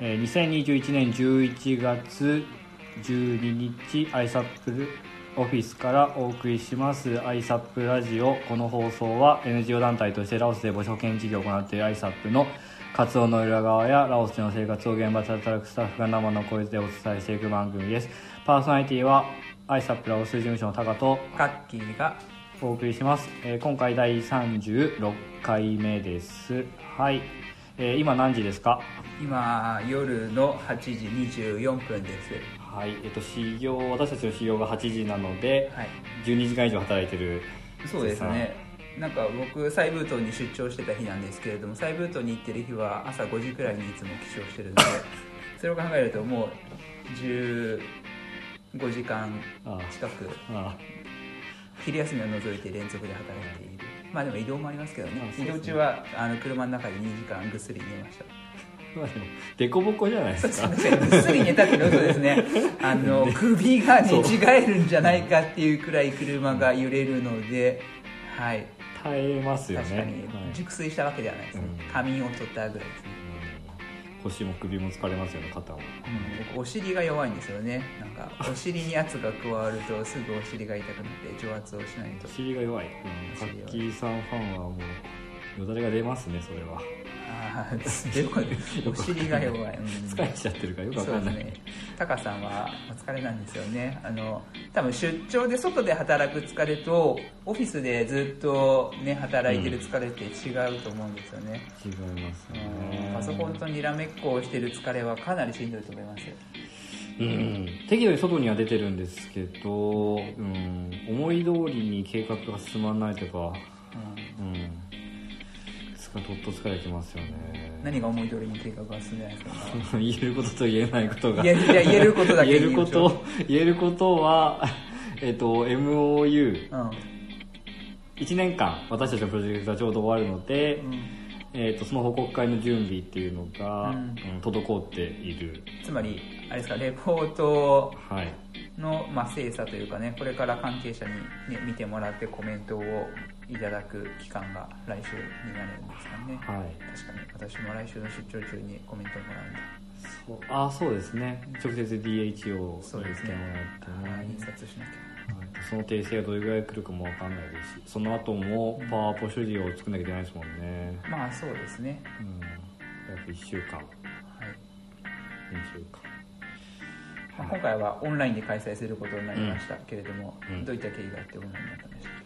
え2021年11月12日 ISAP オフィスからお送りします ISAP ラジオ。この放送は NGO 団体としてラオスで母子保健事業を行っている ISAP の活動の裏側やラオスでの生活を現場で働くスタッフが生の声でお伝えしていく番組です。パーソナリティは ISAP ラオス事務所のタカとカッキーがお送りします、えー今回第36回目です。はい、えー今何時ですか？今夜の8時24分です。はいえっ、と始業私たちの始業が8時なのではい。12時間以上働いてる。そうですね。なんか僕サイブートに出張してた日なんですけれどもサイブートに行ってる日は朝5時くらいにいつも起床してるので それを考えるともう15時間あ近くあ。昼休みを除いて連続で働いているまあでも移動もありますけどね。移動中はあの車の中で2時間ぐっすり寝ました。まあでもデコボコじゃないですか。ぐっすり寝たってことですね。あの首が寝違えるんじゃないかっていうくらい車が揺れるのではい。耐えますよね。確かにはい。熟睡したわけではないですね。うん。仮眠を取ったぐらいですね、うん腰も首も疲れますよね肩もうん、僕お尻が弱いんですよね。なんかお尻に圧が加わるとすぐお尻が痛くなって上圧をしないと。お尻が弱い、うん、カッキーさんファンはもうよだれが出ますねそれはああでもお尻が弱い、うん。疲れちゃってるからよくわかんない、そうですね。タカさんはお疲れなんですよね。あの多分出張で外で働く疲れとオフィスでずっとね働いてる疲れって違うと思うんですよね、違いますうんね。パソコンとにらめっこをしてる疲れはかなりしんどいと思います。うん、適度に外には出てるんですけど、うん、思い通りに計画が進まないとか、うん。うん、とっと疲れてますよね。何が思い通りに計画が進んでないですか？言えることと言えないことが。いやいや言えることだけ言えること言えることは えっと MOU1 うん。年間私たちのプロジェクトがちょうど終わるので、うん。えっとその報告会の準備っていうのが、うん。うん滞っている。つまりあれですかレポートはい。の、まあ、精査というかねこれから関係者に、ね、見てもらってコメントをいただく期間が来週になるんですかね。はい。確かに。私も来週の出張中にコメントをもらうんだそう。あそうですね。直接 DHO にそうですね。来てもらってね。印刷しなきはい。その訂正がどれぐらい来るかもわかんないですしその後もパワーポ処理を作んなきゃいけないですもんね。ゃまあそうですね。うん。約1週間。はい、2週間。まあ、今回はオンラインで開催することになりましたけれども、うん。どういった経緯があってオンラインになったんでしょう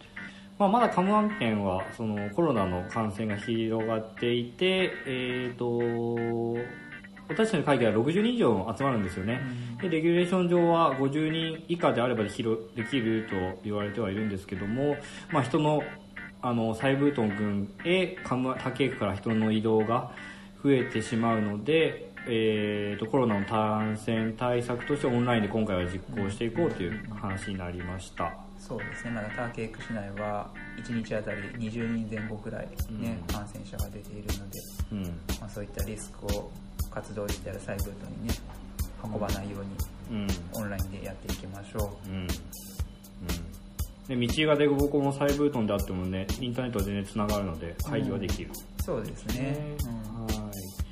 まあ、まだカムアン県はそのコロナの感染が広がっていて、えー、と私たちの会議は60人以上集まるんですよね、でレギュレーション上は50人以下であればできるできると言われてはいるんですけども、まあ、人のあのサイブートン郡へカム他県から人の移動が増えてしまうので、えー、とコロナの感染対策としてオンラインで今回は実行していこうという話になりました。そうですね。まだターケーク市内は1日あたり20人前後くらい、ねうん。感染者が出ているので、うん。まあ、そういったリスクを活動自体やサイブートにね運ばないようにうん。オンラインでやっていきましょう。ん。うん。で道がデコボコもサイブートンであってもねインターネットは全然つながるので会議はできる、うそうですね、うん。はい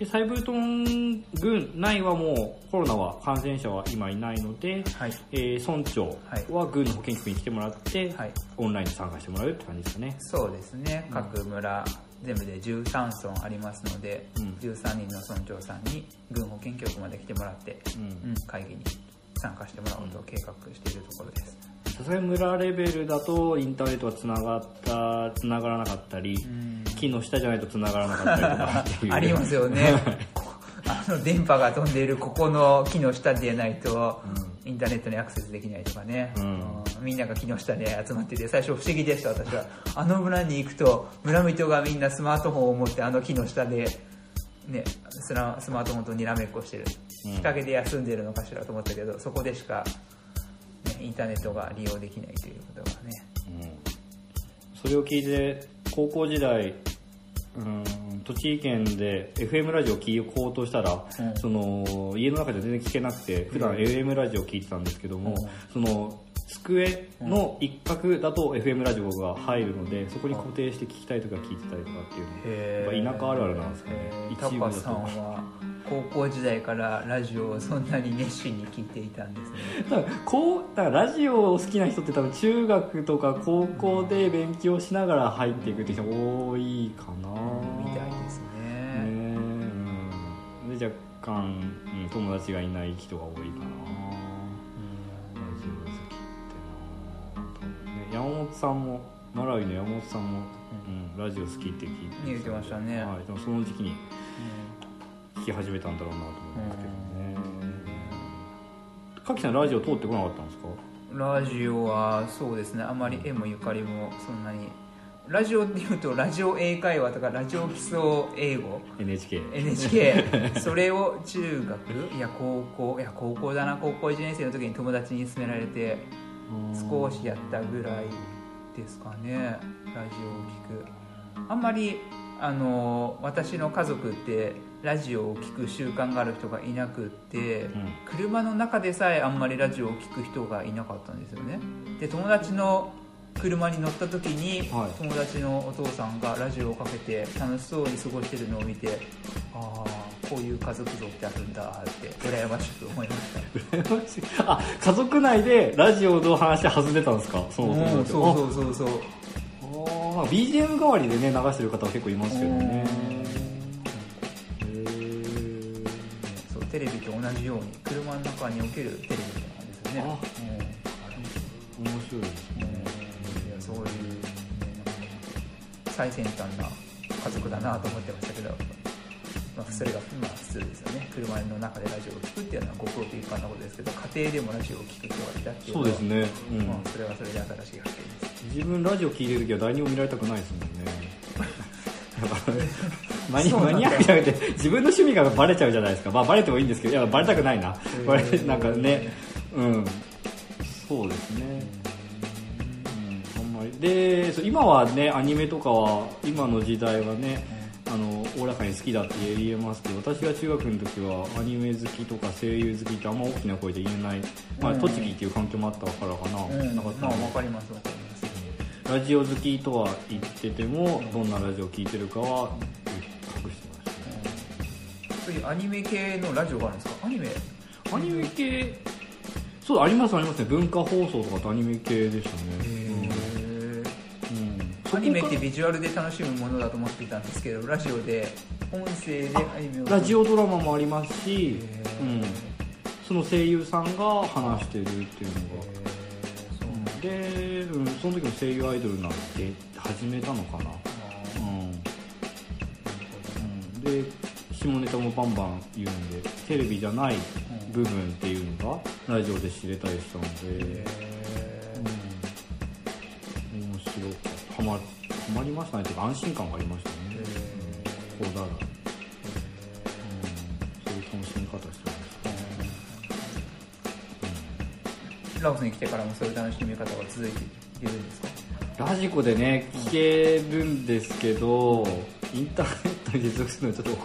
でサイブートン郡内はもうコロナは感染者は今いないので、はい。えー村長は郡の保健局に来てもらって、はい。オンラインで参加してもらうって感じですかね。そうですね。うん。各村全部で13村ありますので、うん。13人の村長さんに軍保健局まで来てもらって、うん。うん会議に参加してもらおうと計画しているところです、さすがに村レベルだとインターネットがつながったつながらなかったり、うん木の下じゃないとつながらなかったりとかっていう。ありますよね。あの電波が飛んでいるここの木の下でないと、インターネットにアクセスできないとかね、うん。うんみんなが木の下で集まってて最初不思議でした私は。あの村に行くと村人がみんなスマートフォンを持ってあの木の下で、ね、スラスマートフォンとにらめっこしてる。うん。日陰で休んでるのかしらと思ったけどそこでしか、ね、インターネットが利用できないということがね。うん。それを聞いて高校時代うん栃木県で FM ラジオを聞こうとしたら、うん。その家の中で全然聞けなくて普段 AM ラジオを聞いてたんですけども、うん。その机の一角だと FM ラジオが入るのでそこに固定して聞きたいとか聞いてたりとかっていうのへー。やっぱ田舎あるあるなんですかね。一部だと高校時代からラジオをそんなに熱心に聞いていたんですね。だからこうだからラジオを好きな人って多分中学とか高校で勉強しながら入っていくって人多いかな。みたいですね。ねうんで若干、うん、友達がいない人が多いかな。ラジオ好きってなね山本さんもマラウイの山本さんも、うん、ラジオ好きって聞いて言ってましたね。はい、でもその時期に聞き始めたんだろうなと思うんですけどね。さんラジオ通ってこなかったんですか？ラジオはそうですね。あまり絵もゆかりもそんなに。ラジオっていうとラジオ英会話とかラジオ基礎英語。NHK NHK それを中学いや高校いや高校だな高校1年生の時に友達に勧められて少しやったぐらいですかね。ラジオを聞く。あんまりあの私の家族ってラジオを聞く習慣がある人がいなくって、うん。車の中でさえあんまりラジオを聞く人がいなかったんですよね。で友達の車に乗った時に、はい。友達のお父さんがラジオをかけて楽しそうに過ごしてるのを見てああこういう家族像ってあるんだって羨ましく思いました。あ家族内でラジオの話弾んでたんですか？そのうんそうそうそうそう。あーまあ BGM 代わりでね流してる方は結構いますけどねテレビと同じように車の中におけるテレビなんですよね。面白いですうんうんいやそういう、ね、最先端な家族だなと思ってましたけど、まあ、それがまあ普通ですよね。車の中でラジオを聞くっていうのはごくごく一般なことです。けど家庭でもラジオを聞く人がいたっていうのは。そうですね、うん。まあ、それはそれで新しい発見です。自分ラジオ聞いてる時は誰にも見られたくないですもんね マニマニアックじゃなくて自分の趣味がバレちゃうじゃないですか。まあバレてもいいんですけどいやバレたくないな。ーバレなんかね。うん。そうですね。うんあんまり。で今はねアニメとかは今の時代はねあのおおらかに好きだって言えますけど私が中学の時はアニメ好きとか声優好きってあんま大きな声で言えない、まあ、うん。栃木っていう環境もあったからかな、うん。なかったまあんでわかりますわかりますラジオ好きとは言っててもどんなラジオ聴いてるかは隠してましたねそういうアニメ系のラジオがあるんですか？アニメ？アニメ系？そうありますありますね。文化放送とかってアニメ系でしたね。へー。うん、うん。アニメってビジュアルで楽しむものだと思っていたんですけどラジオで音声でアニメを。ラジオドラマもありますし、へうーん、その声優さんが話してるっていうのがで、うん、その時も声優アイドルになって始めたのかな、うん。うん、で下ネタもバンバン言うんでテレビじゃない部分っていうのがラジオで知れたりしたので、うん、面白かった。はまはまりましたね。というか安心感がありましたね、こうだら、うん、そういう楽しみ方してラオスに来てからもそういう楽しみ方が続いているんですか？ラジコでね聞けるんですけどインターネットに接続するのはちょっと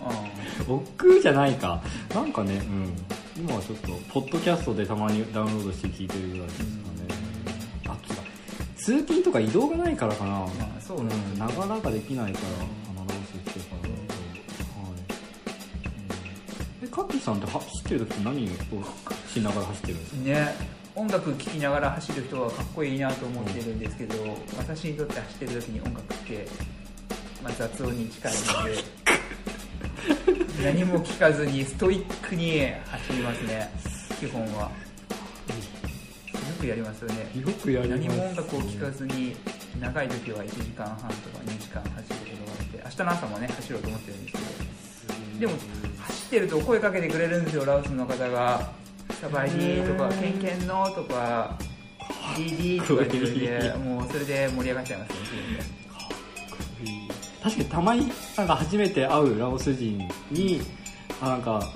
あ億劫じゃないか。なんかねうん。今はちょっとポッドキャストでたまにダウンロードして聞いてるぐらいですかね。あそうだ通勤とか移動がないからかな。まあそうね。なかなかできないからカッキーさんって走ってる時何をしながら走ってるんですか？ね音楽聴きながら走る人はかっこいいなと思ってるんですけど、私にとって走ってる時に音楽って、まあ、雑音に近いので何も聞かずにストイックに走りますね基本は。よくやりますよね。よくやります。何も音楽を聴かずに長い時は1時間半とか2時間走ることがあって明日の朝もね走ろうと思ってるんですけどでも走ってると声かけてくれるんですよラオスの方が「サバイディ」とか「ケンケンの」とか「ディディ」とか言ってもうそれで盛り上がっちゃいますね確かにたまになんか初めて会うラオス人にあなんか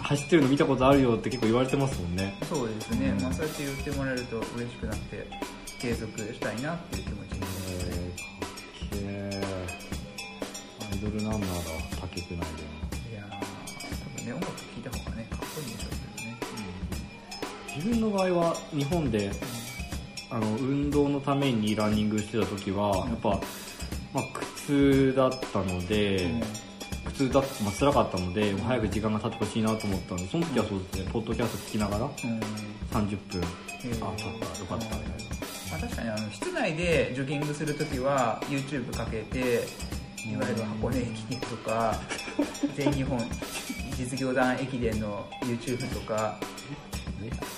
走ってるの見たことあるよって結構言われてますもんね。そうですね、まあ、そうやって言ってもらえると嬉しくなって継続したいなっていう気持ちにドルなんなら他局内でいやー多分ね音楽聴いた方がねかっこいいんでしょうけどね。自分の場合は日本であの運動のためにランニングしてた時はやっぱ、まあ、靴だったので、痛だまあ、辛かったので早く時間が経ってほしいなと思ったのでその時はそうですねポッドキャスト聞きながらうん。30分えー。あ経ったよかったみたいな。まあ、確かにあの室内でジョギングするときは YouTube かけていわゆる箱根駅伝とか 全日本実業団駅伝の YouTube とか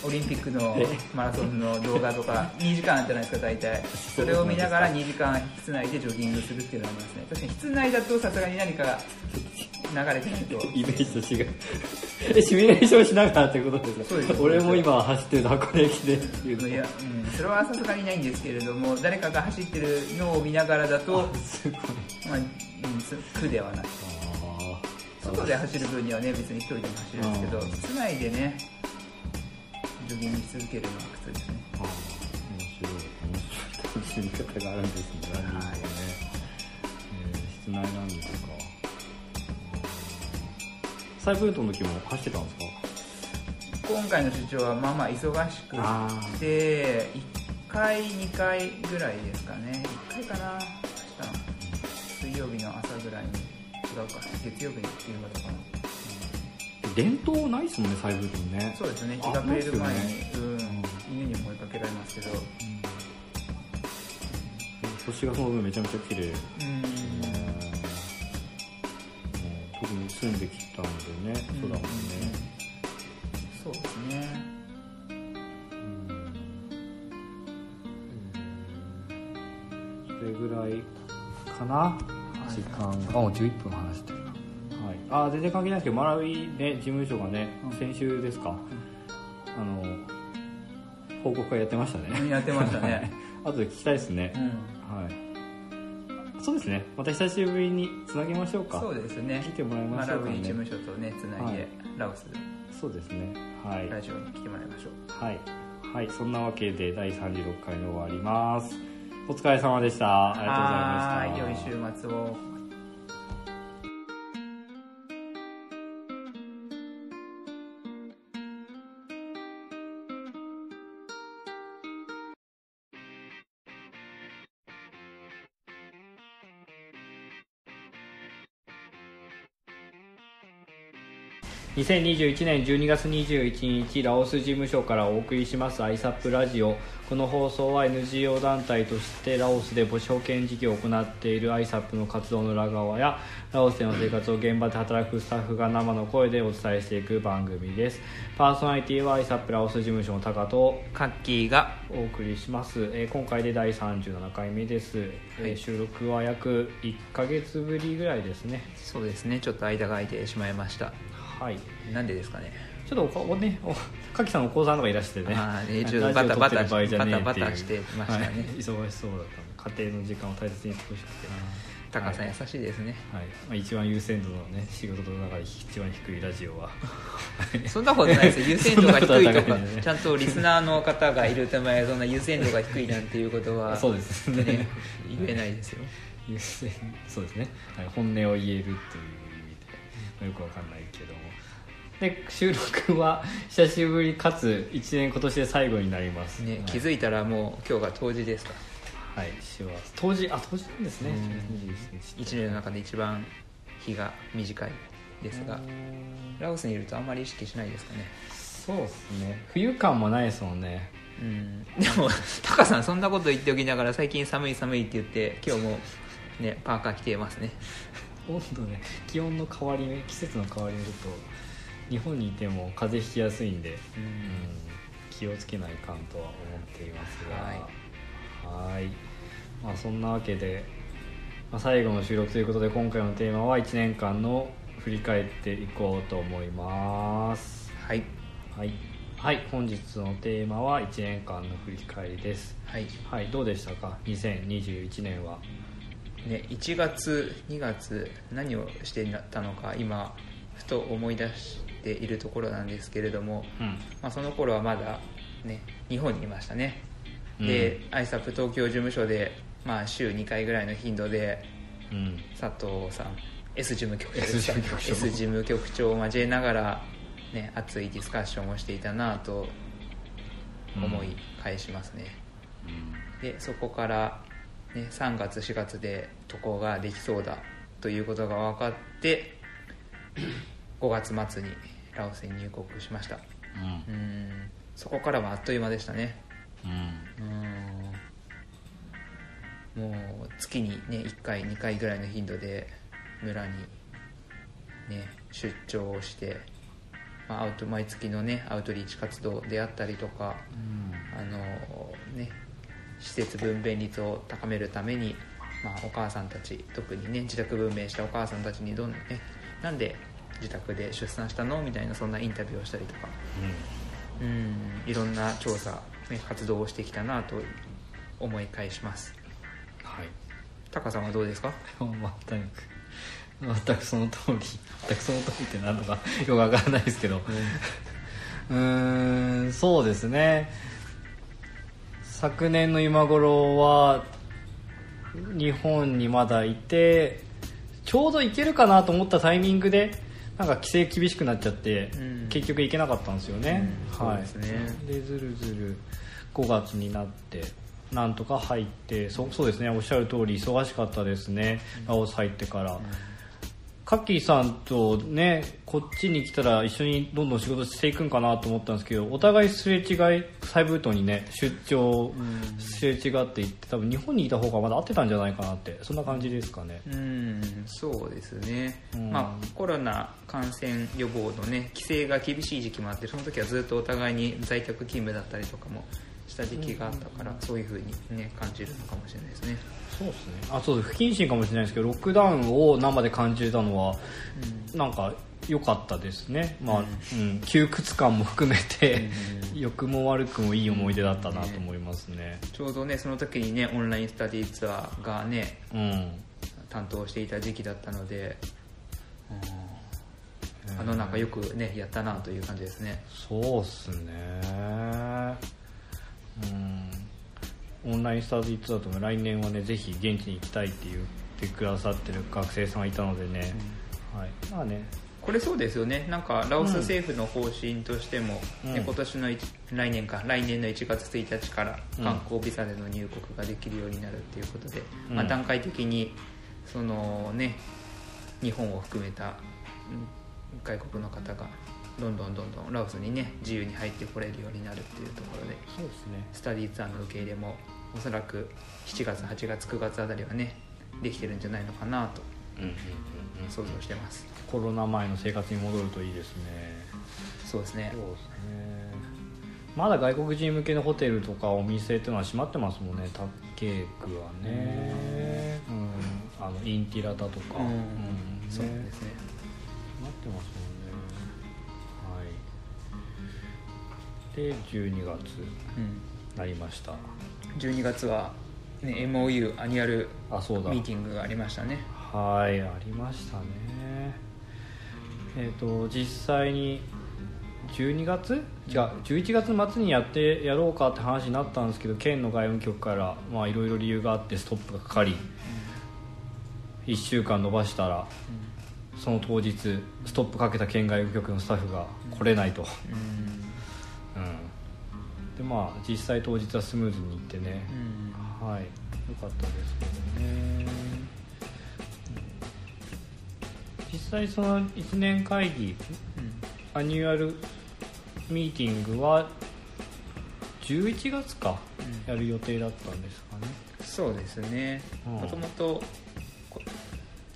オリンピックのマラソンの動画とか 2時間じゃないですか大体。それを見ながら2時間室内でジョギングするっていうのがありますね。確かに室内だとさすがに何かが流れてないと。イメージと違う。えシミュレーションしながらってことですか？そうです。俺も今走ってる箱根駅伝っていう。のいや、うん、それはさすがにないんですけれども誰かが走ってるのを見ながらだと、すごい。まあ、うんす苦ではない。あ外で走る分にはね別に一人でも走るんですけどうん室内でねジョギングし続けるのは苦痛ですね。あ面白い。面白い楽しみ方があるんですね。ランニングはね、えー室内ランニングかサイクルトの時も走ってたんですか？今回の出張はまあまあ忙しくあて1回2回ぐらいですかね。1回かな。走ったの水曜日の朝ぐらいに違うか月曜日の夕方かな伝統ないですもんねサイクルトね。そうですね。あ日が暮れる前に、ないですようん、犬にも追いかけられますけど。星がその分めちゃめちゃ綺麗。うん。特に住んできたんでねそうだもんね、そうですね。それぐらいかな時間が。もう11分話してあ全然関係ないですけどマラウイね事務所がね、うん。先週ですか、あの報告会やってましたね。やってましたね。後で聞きたいですね。う、ん。はい。そうですね。また久しぶりにつなげましょうか。そうですね。来てもらいまマラウイしょうかね。事務所とねつないで、はい。ラオスそうですね。はい。ラジオに来てもらいましょう。はい、はい、そんなわけで第36回の終わります。お疲れ様でした。ありがとうございました。良い週末を2021年12月21日ラオス事務所からお送りします ISAP ラジオ。この放送は NGO 団体としてラオスで母子保健事業を行っている ISAP の活動の裏側やラオスでの生活を現場で働くスタッフが生の声でお伝えしていく番組です。パーソナリティは ISAP ラオス事務所のタカとカッキーがお送りします、えー今回で第37回目です、えーはい。収録は約1ヶ月ぶりぐらいですね。そうですね。ちょっと間が空いてしまいましたはい。なんでですかね？ちょっとおねおかきさんお子さんとかいらしてね。あーねちょっとバタバタバタバタしてましたね。はい忙しそうだった家庭の時間を大切にしてほしくて。タカさん優しいですね、はい。まあ、一番優先度のね仕事の中で一番低いラジオは。そんなことないですよ。優先度が低いとかね。ちゃんとリスナーの方がいるためそんな優先度が低いなんていうことはそうですね。ね言えないですよ。優先そうですね、はい、本音を言えるという意味でよくわかんないけどもで収録は久しぶりかつ1年今年で最後になります、ね、はい。気づいたらもう今日が冬至ですか。はい師走当時あ当時なんですね。うん。1年の中で一番日が短いですがラオスにいるとあんまり意識しないですかね。そうですね。冬感もないですもんね。うん。でもタカさんそんなこと言っておきながら最近寒い寒いって言って今日もねパーカー着てますね。温度ね気温の変わり目季節の変わり目ちょっと日本にいても風邪ひきやすいんで、ううん気をつけないかんとは思っていますがはい。はい。まあそんなわけで、まあ、最後の収録ということで今回のテーマは1年間の振り返っていこうと思います。はい。はい、はい、本日のテーマは1年間の振り返りです。はい。はい。どうでしたか？2021年は。ね、1月2月何をしてたのか今ふと思い出しているところなんですけれども、うん。まあ、その頃はまだ、ね、日本にいましたね。うん。で ISAP 東京事務所で、まあ、週2回ぐらいの頻度でうん。佐藤さん S 事務局長。S 事務局長を交えながら、ね、熱いディスカッションをしていたなと思い返しますね、でそこから、ね、3月4月で渡航ができそうだということが分かって5月末にラオスに入国しました。うん。うん。そこからはあっという間でしたね。うん。うん。もう月にね1回2回ぐらいの頻度で村にね出張をして、まあ、アウト毎月のねアウトリーチ活動であったりとかあのね施設分娩率を高めるために、まあ、お母さんたち特にね自宅分娩したお母さんたちにどん、ね、なんで自宅で出産したの？みたいなそんなインタビューをしたりとか。うん。いろんな調査、ね、活動をしてきたなと思い返します。はい。タカさんはどうですか？全く。全くその通り。全くその通りって何のか よくわからないですけど。うーんそうですね。昨年の今頃は日本にまだいてちょうど行けるかなと思ったタイミングでなんか規制厳しくなっちゃって、うん。結局行けなかったんですよね、うん。はい。ね。でずるずる5月になってなんとか入ってそそうですね。おっしゃる通り忙しかったですね、ラオス入ってから、カッキーさんとねこっちに来たら一緒にどんどん仕事していくんかなと思ったんですけどお互いすれ違いサイブートにね出張すれ違っていって多分日本にいた方がまだ合ってたんじゃないかなってそんな感じですかね。うんそうですね、うん。まあ、コロナ感染予防のね規制が厳しい時期もあってその時はずっとお互いに在宅勤務だったりとかもした時期があったから、そういうふうにね感じるのかもしれないですね。そうですね。あそう不謹慎かもしれないですけどロックダウンを生で感じれたのはなんか良かったですね。まあ、うん。窮屈感も含めて良くも悪くもいい思い出だったなと思いますね。ちょうどねその時にねオンラインスタディツアーがねうん。担当していた時期だったので、あのなんかよくねやったなという感じですね。そうっすねうん。オンラインスタディツアーとも来年はねぜひ現地に行きたいって言ってくださってる学生さんがいたのでね、はい。まあね。これそうですよね。なんかラオス政府の方針としても、うん。ね今年の一来年か。来年の1月1日からうん。観光ビザでの入国ができるようになるっていうことで、うん。まあ、段階的にそのね日本を含めたうん外国の方がどんどんどんどんラオスにね自由に入ってこれるようになるっていうところでそうですね。スタディツアーの受け入れもおそらく7月8月9月あたりはねできてるんじゃないのかなとうんうんうんうん。想像してます。コロナ前の生活に戻るといいですね。そうですね。そうですね。まだ外国人向けのホテルとかお店っていうのは閉まってますもんねタッケークはね。うん。あのインティラだとか、うん。うん。そうねですね。なってますねで12月うん。なりました。12月は、ね、MOU アニュアルミーティングがありましたね。はいありましたね。えっ、と実際に12月？違う11月末にやってやろうかって話になったんですけど県の外務局からまあいろいろ理由があってストップがかかり1週間延ばしたらその当日ストップかけた県外務局のスタッフが来れないと、うんうん、でまあ実際当日はスムーズにいってね、うん。はい、よかったですけどね。実際その1年会議 annual meeting は11月かうん。やる予定だったんですかね。そうですね。うん。もともとこ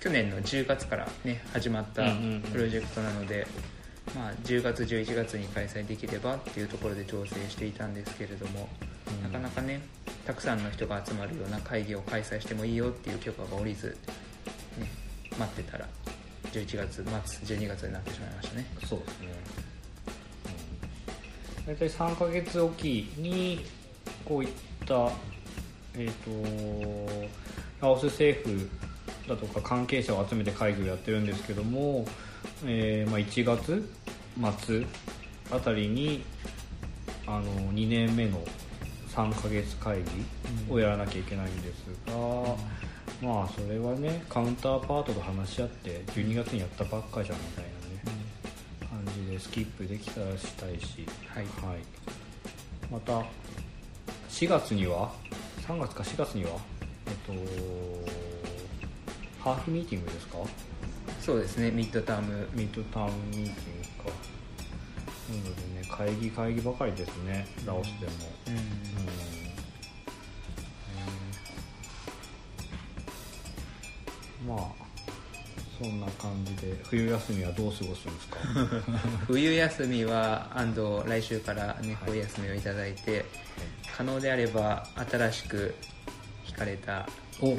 去年の10月からね始まったうんうんうん。プロジェクトなので、まあ、10月11月に開催できればっていうところで調整していたんですけれども、うん。なかなかねたくさんの人が集まるような会議を開催してもいいよっていう許可が下りず、ね、待ってたら11月末12月になってしまいましたね。そうですね。大体3ヶ月おきにこういった、えー、とラオス政府だとか関係者を集めて会議をやってるんですけども、えーまあ、1月末あたりにあの2年目の3ヶ月会議をやらなきゃいけないんですが、まあそれはねカウンターパートと話し合って12月にやったばっかじゃんみたいなね、感じでスキップできたらしたいし、はい。また4月には3月か4月にはえっとハーフミーティングですか？そうですねミッドターム。ミッドタウンミーティング。かなのでね会議会議ばかりですね。ラオスでも。うん。うん。まあそんな感じで冬休みはどう過ごすんですか？冬休みは安藤来週からね冬休みをいただいて、可能であれば新しく引かれたお。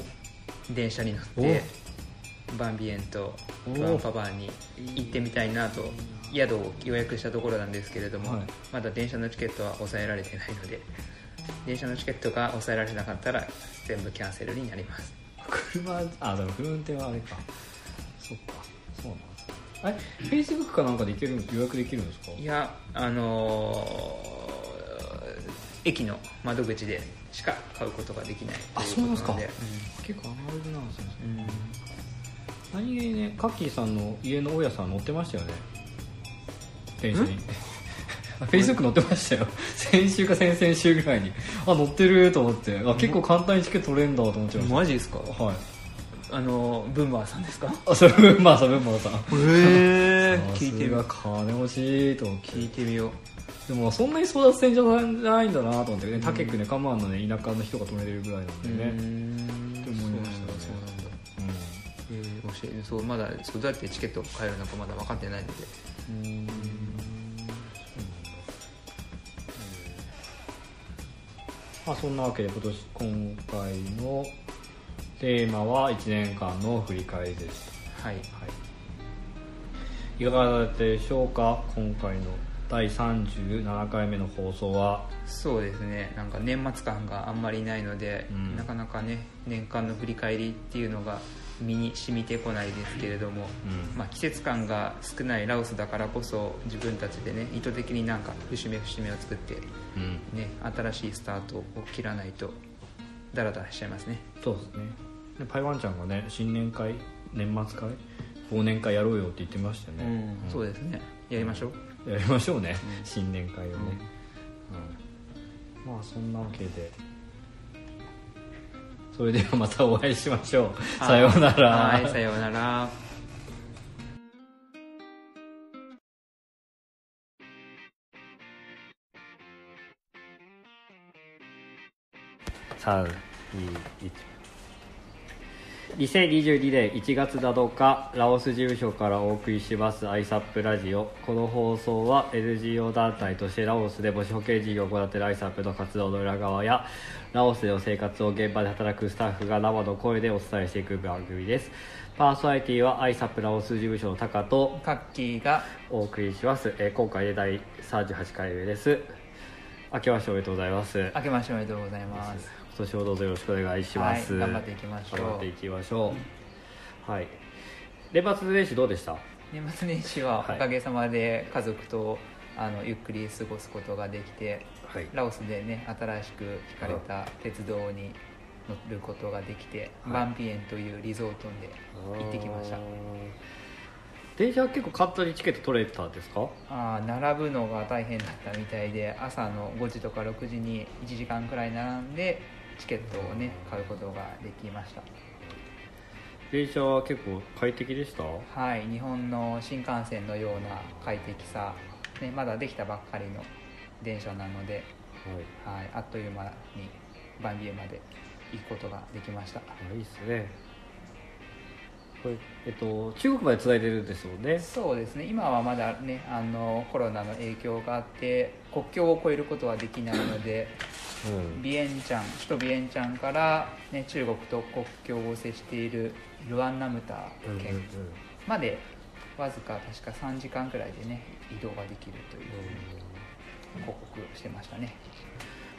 電車に乗ってバンビエンとお。ワンパバーに行ってみたいなと宿を予約したところなんですけれども、はい。まだ電車のチケットは抑えられてないので電車のチケットが抑えられなかったら全部キャンセルになります。車あでも車運転はあれか。そっか。そうなんですね。あれフェイスブックかなんかで行ける予約できるんですか？いやあのー駅の窓口でしか買うことができないあそうなんで結構アナログなんですね。うんうん。何気にねカッキーさんの家の大家さん乗ってましたよねに。フェイスブック乗ってましたよ。先週か先々週ぐらいに。あ乗ってると思って。あ結構簡単にチケット取れるんだと思っちゃいましマジですか？たはい。あのブンマーさんですか？あそれまあそれもさん。へえ あ聞いてみよう。金欲しいと聞いてみよう。でもそんなに争奪戦じゃないんだなと思って。ね、タケックねカマンのね田舎の人が止めれるぐらいなんでね、んって思いましたね。そうなんだ。そうなん。だうんえー教えそうまだそうどうやってチケットを買えるのかまだ分かってないので。うんまあそんなわけで今年今回のテーマは1年間の振り返りでしたはい。はい、いかがだったでしょうか？今回の第37回目の放送は。そうですね。なんか年末感があんまりないので、うん。なかなかね年間の振り返りっていうのが身に染みてこないですけれども、うん。まあ、季節感が少ないラオスだからこそ自分たちでね意図的になんか節目節目を作って、うん。ね、新しいスタートを切らないとダラダラしちゃいますね。そうですね。でパイワンちゃんがね新年会年末会忘年会やろうよって言ってましたよね、うんそうですね。やりましょう、やりましょうね、うん。新年会をね、うん。まあそんなわけでそれではまたお会いしましょう。さようなら。はいさようなら。3、2、1 2022年1月7日ラオス事務所からお送りしますアイサップラジオ。この放送は NGO 団体としてラオスで母子保健事業を行っているアイサップの活動の裏側やラオスでの生活を現場で働くスタッフが生の声でお伝えしていく番組です。パーソナリティはアイサップラオス事務所のタカとカッキーがお送りします、えー今回で第38回目です。明けましておめでとうございます。明けましておめでとうございます今年もどうぞよろしくお願いします、はい頑張っていきましょう。頑張っていきましょう、はい。年末年始どうでした？年末年始ははい。おかげさまで家族とあのゆっくり過ごすことができてはい。ラオスでね新しく引かれた鉄道に乗ることができて、はい。バンピエンというリゾートで行ってきました。電車は結構簡単にチケット取れたんですか？あー並ぶのが大変だったみたいで朝の5時とか6時に1時間くらい並んでチケットをね買うことができました。電車は結構快適でした？はい日本の新幹線のような快適さ、ね、まだできたばっかりの電車なので、はい。はい、あっという間にバンビエまで行くことができました。あいいっすね。これえっと中国まで繋いでるんですもんね。そうですね。今はまだねあのコロナの影響があって国境を越えることはできないのでうんビエンチャン首都ビエンチャンから、ね、中国と国境を接しているルアンナムタ県までわずか確か3時間くらいでね移動ができるという報告してましたね。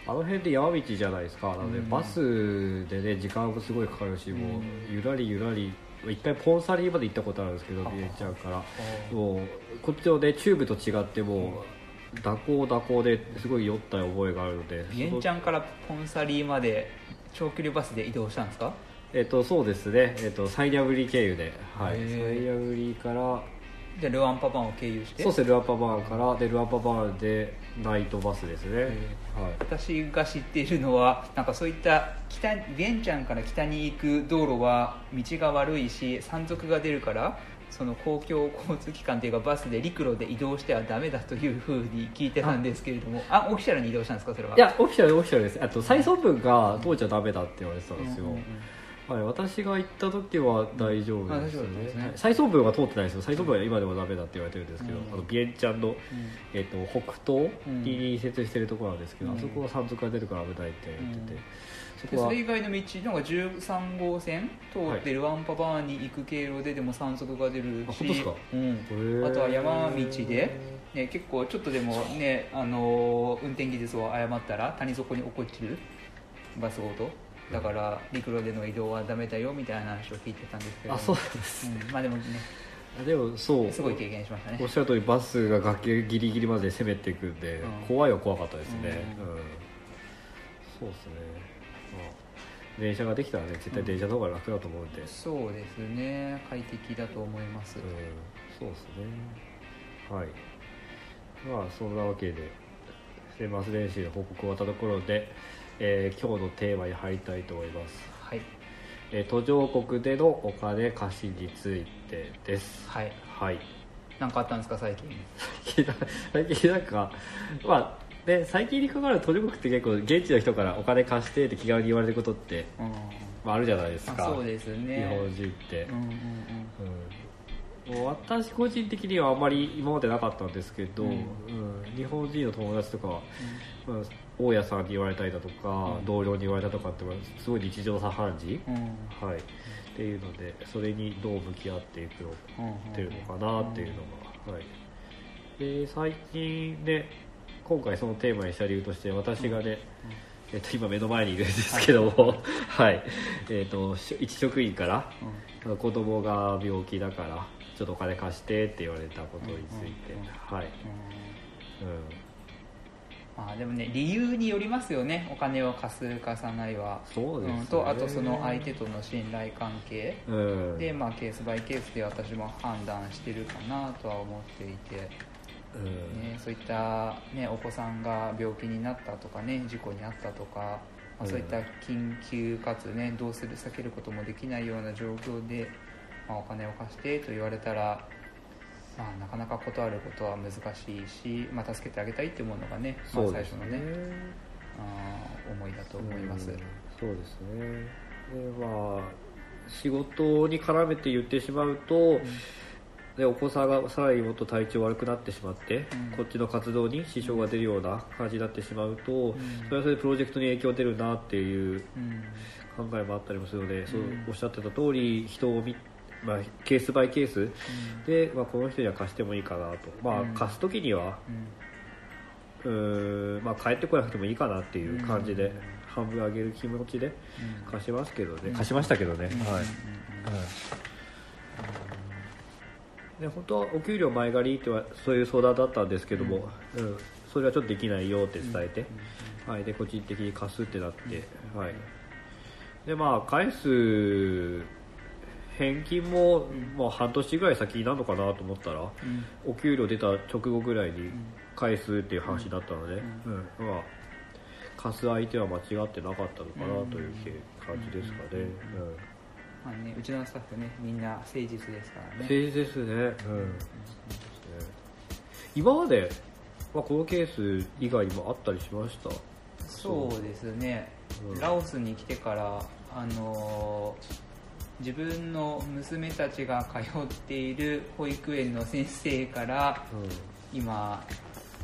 あの辺で山道じゃないですか。なので、うん。バスでね時間もすごいかかるし、もううんゆらりゆらり一回ポンサリーまで行ったことあるんですけどビエンチャンから。おもうこっちのねチューブと違ってもう蛇行蛇行ですごい酔った覚えがあるのでビエンチャンからポンサリーまで長距離バスで移動したんですか？えっとそうですね、えっと、サイニャブリ経由で、はい、サイへーニャブリからでルアンパパンを経由して？そうです。ねルアパバーンからでルアパバーンでナイトバスですね、はい、私が知っているのはなんかそういった北ビエンチャンから北に行く道路は道が悪いし山賊が出るからその公共交通機関というかバスで陸路で移動してはダメだというふうに聞いてたんですけれども。あオフィシャルに移動したんですかそれは？いやオフィシャルオフィシャルです。あと再送分が通っちゃダメだって言われてたんですよ、うん。うんうんはい、私が行った時は大丈夫ですよあ大丈夫だったん。ですね再送分は通ってないですよ。再送分は今でもダメだって言われてるんですけど、うん。あのビエンチャンの、えっと北東に隣接してるところなんですけど、うん。あそこは山賊が出るから危ないって言ってて、うんそそれ以外の道なんか13号線通ってるワンパバーンに行く経路ででも山賊が出るしあ本当ですか？うん。あとは山道でね、結構ちょっとでもね、あのー運転技術を誤ったら谷底に落っこちるバスごと。だから陸路での移動はダメだよみたいな話を聞いてたんですけど。あそうですうん。まあでもね。でもそう。すごい経験しましたね。おっしゃる通りバスが崖ギリギリまで攻めていくんで、うん。怖いは怖かったですね、うん。うん。そうですね、まあ、電車ができたらね絶対電車の方が楽だと思うんで、うんそうですね。快適だと思います、そうですね。はい。まあそんなわけで年末年始の報告終わったところで、えー今日のテーマに入りたいと思います、はい。えー途上国でのお金貸しについてです。はい。はい。何かあったんですか最近？最近最近なんかまあね最近に関わる途上国って結構現地の人からお金貸してって気軽に言われることって、うん。まあ、あるじゃないですか。あそうですね。日本人って。う、んうんうん。うん、もう私個人的にはあんまり今までなかったんですけど、ううん。ん日本人の友達とかは、まあ、大家さんに言われたりだとか、うん。同僚に言われたとかってすごい日常茶飯事、うん。はい、っていうのでそれにどう向き合っていくのうんってるのかなっていうのが、はい、で最近ね今回そのテーマにした理由として私がね、えっと、今目の前にいるんですけども、はい。えっとし一職員からあの子供が病気だからちょっとお金貸してって言われたことについて、うんうんうんはい、まあでもね理由によりますよねお金を貸す貸さないは。うん、そうですね、ん、とあとその相手との信頼関係。うん、で、まあ、ケースバイケースで私も判断してるかなとは思っていて、うんね、そういった、ね、お子さんが病気になったとかね事故に遭ったとか、まあ、そういった緊急かつねどうする避けることもできないような状況で、まあ、お金を貸してと言われたら、まあ、なかなか断ることは難しいし、まあ、助けてあげたいっていうものがね、まあ、最初のねあー思いだと思います、うん。そうですね。でまあ仕事に絡めて言ってしまうと、でお子さんがさらにもっと体調悪くなってしまって、うん。こっちの活動に支障が出るような感じになってしまうと、ん。それはそれでプロジェクトに影響出るなっていううん。考えもあったりもするので、そううん。おっしゃってた通り人を見、まあ、ケースバイケースで、まあ、この人には貸してもいいかなと、まあうん。貸す時にはうん。うーん、まあ、帰ってこなくてもいいかなっていう感じで、うん半分あげる気持ちでうん。貸しますけどね、うん貸しましたけどね、うん。はい、はいで本当はお給料前借りってはそういう相談だったんですけども、うんそれはちょっとできないよって伝えて、はい、で個人的に貸すってなって、はい、でまあ返す返金も、まあ、半年ぐらい先になるのかなと思ったら、うん。お給料出た直後ぐらいに返すっていう話だったので、ううん。まあ、貸す相手は間違ってなかったのかなという感じですかね、うんまあね、うちのスタッフねみんな誠実ですからね。誠実ですね、うん。今まで、まあ、このケース以外にもあったりしました？そうですね、うん。ラオスに来てからあのー自分の娘たちが通っている保育園の先生から今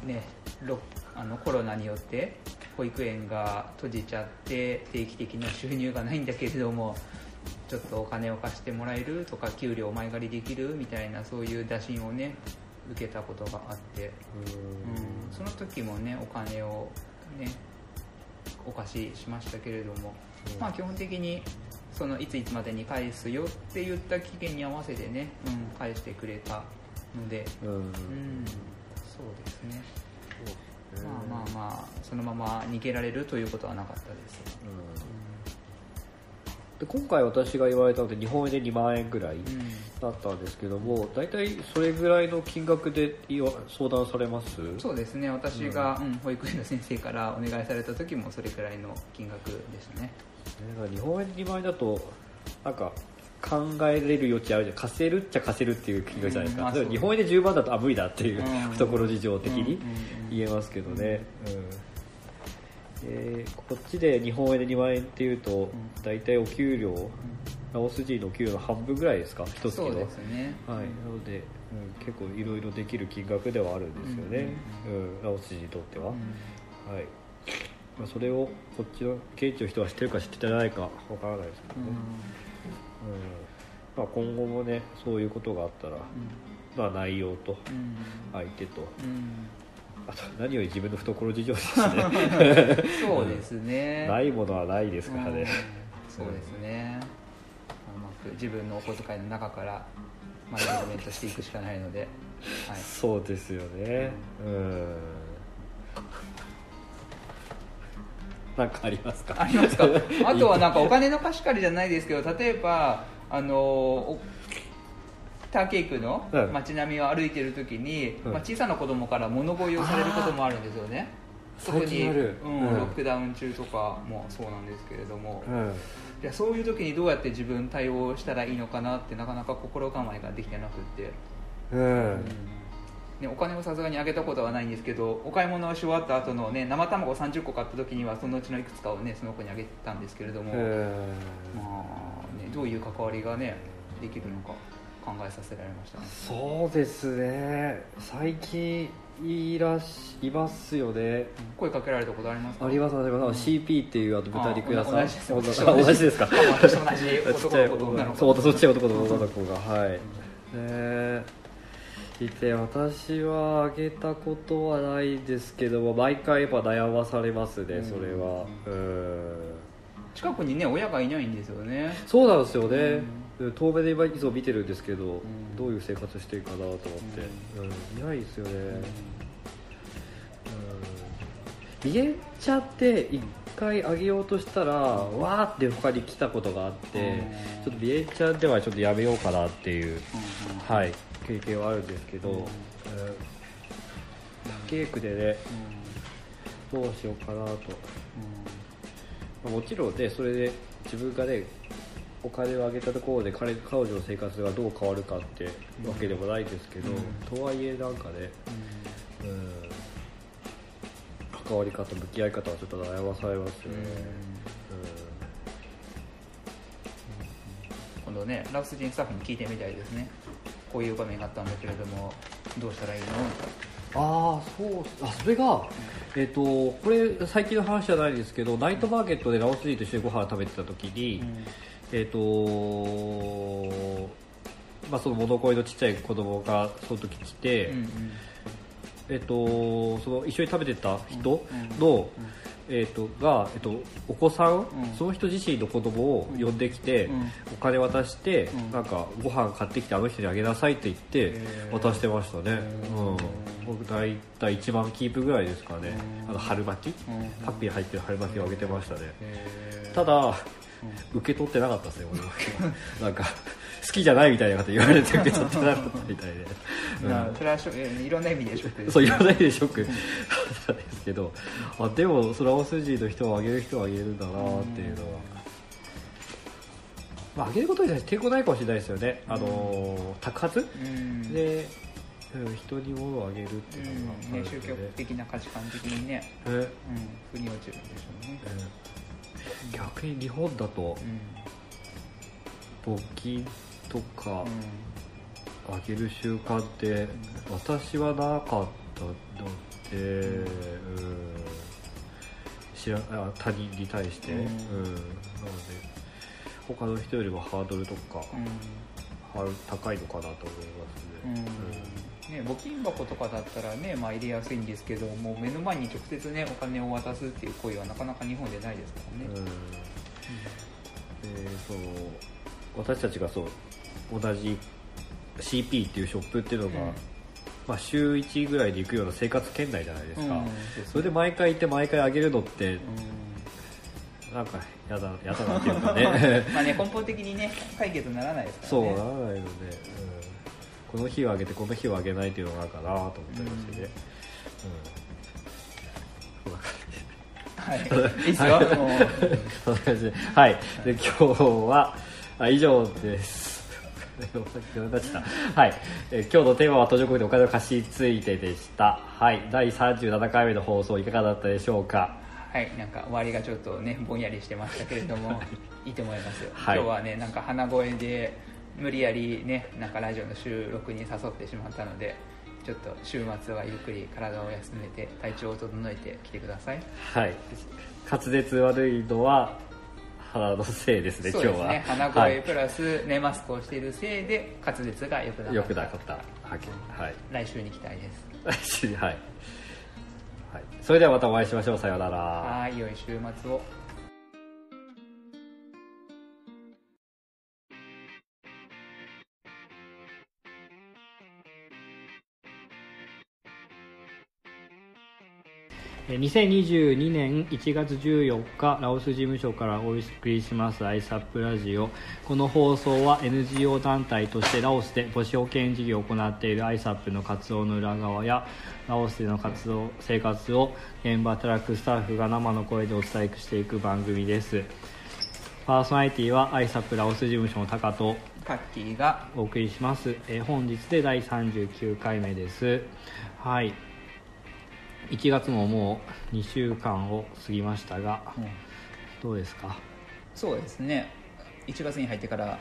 ねロあのコロナによって保育園が閉じちゃって定期的な収入がないんだけれどもちょっとお金を貸してもらえるとか給料前借りできるみたいなそういう打診をね受けたことがあって、うんうん、その時もねお金をねお貸ししましたけれども、うん。まあ基本的にそのいついつまでに返すよって言った期限に合わせてね、うん、返してくれたので、うん。うんうん、そうですね。まあまあまあそのまま逃げられるということはなかったです、で今回私が言われたので日本円で2万円ぐらいうん。だったんですけども大体それぐらいの金額で相談されます？そうですね。私が、うん。保育園の先生からお願いされた時もそれくらいの金額でしたね。ねだから日本円で2万円だとなんか考えれる余地あるじゃん。貸せるっちゃ貸せるっていう気がじゃないですか、うんまあ日本円で10万だとあ無理だっていう、うん。懐事情的にうんうんうん言えますけどね、うんえーこっちで日本円で2万円っていうと、大体お給料ラオス人のお給料の半分ぐらいですか一月の。そうですね。はい、なので、うん、結構いろいろできる金額ではあるんですよね、うん。ラオス人にとっては、うん。はい。まあ、それをこっちの現地の人は知ってるか知ってないかわからないですけどね、うん。まあ、今後もねそういうことがあったら、まあ、内容とうん。相手と何より自分の懐事情ですね。そうですね。ないものはないですからね、うん。そうですね。うまく自分のお小遣いの中からマネジメントしていくしかないので、はい、そうですよね。うん。なんかありますか？ありますか？あとはなんかお金の貸し借りじゃないですけど例えばあのおターケイクのうん街並みを歩いてる時に、うんまあ、小さな子供から物乞いをされることもあるんですよね。特に、うんうんロックダウン中とかもそうなんですけれども、うんいやそういう時にどうやって自分対応したらいいのかなってなかなか心構えができてなくって、うん。ね、お金をさすがにあげたことはないんですけどお買い物をし終わった後のね生卵30個買った時にはそのうちのいくつかをねその子にあげたんですけれども、うんまあね、どういう関わりがねできるのか考えさせられましたね。そうですね。最近いらしいますよね。声かけられたことありますか？ありますあります、CP っていうあの豚肉屋さんあ同じです。か私と同じ男の子と女の子。そうそっち男と女の子が。はい。ねいて私はあげたことはないですけども毎回やっぱ悩まされますねそれは。うん。近くにね親がいないんですよね。そうなんですよね、遠目で今いつも見てるんですけど、ん。どういう生活してるかなと思って、うん。いないですよね、うん、見えちゃって一回あげようとしたら、わーって他に来たことがあって、ちょっとビエちゃんではちょっとやめようかなっていう、はい、経験はあるんですけど、うん。うん。他ケークでねどうしようかなと、まあもちろんねそれで自分がねお金をあげたところで彼彼女の生活がどう変わるかってわけでもないですけど、うん。とはいえなんかね、うん、関わり方向き合い方はちょっと悩まされますよね、今度ねラウス人スタッフに聞いてみたいですね。こういう場面があったんだけれどもどうしたらいいの？ああそうあそれが、えっとこれ最近の話じゃないですけどナイトマーケットでラオス人と一緒にご飯食べてた時に、えっ、とまあその物乞いのちっちゃい子供がその時来て、うんうん。えっと、その一緒に食べてた人うんの、えっとが、えっと、お子さん、ん。その人自身の子供を呼んできて、うん。お金渡して、うん。なんかご飯買ってきてあの人にあげなさいって言って渡してましたね、うん。ー、僕大体1万キープぐらいですかね、うん。あの春巻き、うん。パックに入ってる春巻きをあげてましたね、ただ、受け取ってなかったですね俺は。なんか好きじゃないみたいなこと言われて受け取ってなかったみたいで、うん。なそれはシ いろんな意味でショックですそう言わないでショック。だったんですけど。あでもそれはオス人の人をあげる人はあげるんだなっていうのは、まあ、あげることに対して抵抗ないかもしれないですよね、あの宅発？うん。で、うん、人に物をあげるってうんいうのがあるんね、宗教的な価値観的にね、えうん、腑に落ちるんでしょうね、うん逆に日本だとうん募金とかうあげる習慣って私はなかったので、うん、知らあ他人に対して、ううん。んなので他の人よりもハードルとか、ん。は高いのかなと思いうん。ますね、ね、募金箱とかだったらね、まあ、入れやすいんですけどもう目の前に直接ねお金を渡すっていう行為はなかなか日本でないですからね、うん。でその私たちがそう同じ CP っていうショップっていうのが、うん。まあ、週1ぐらいで行くような生活圏内じゃないですか、うんそれで毎回行って毎回あげるのってうなんかやだやだなっていうかね。ん まあね根本的にね解決にならないですからね。そうならないので、うん、この日をあげてこの日をあげないっていうのがあるかなと思ったりしてね、うん。そん。はい。いいっすよ、もう。そんな感じではい。で今日はあ以上です。はい、えー今日のテーマは途上国でお金の貸しについてでした。はい。第37回目の放送いかがだったでしょうか？はい。なんか終わりがちょっとねぼんやりしてましたけれどもい。いと思います、はい。今日はねなんか鼻声で無理やりねなんかラジオの収録に誘ってしまったのでちょっと週末はゆっくり体を休めて体調を整えてきてください。はい。滑舌悪いのは鼻のせいですねそう今日は。ですね鼻はい。声プラスねマスクをしているせいで滑舌が良くなかった。よくなかった。はい。来週に期待です。はい、はい、それではまたお会いしましょう。さようなら。はい良い週末を2022年1月14日ラオス事務所からお送りします ISAP ラジオ。この放送は NGO 団体としてラオスで母子保健事業を行っている ISAP の活動の裏側やラオスでの活動生活を現場働くスタッフが生の声でお伝えしていく番組です。パーソナリティは ISAP ラオス事務所の高とカッキーが。お送りします、えー本日で第39回目です。はい1月ももう2週間を過ぎましたがうんどうですか？そうですね。1月に入ってから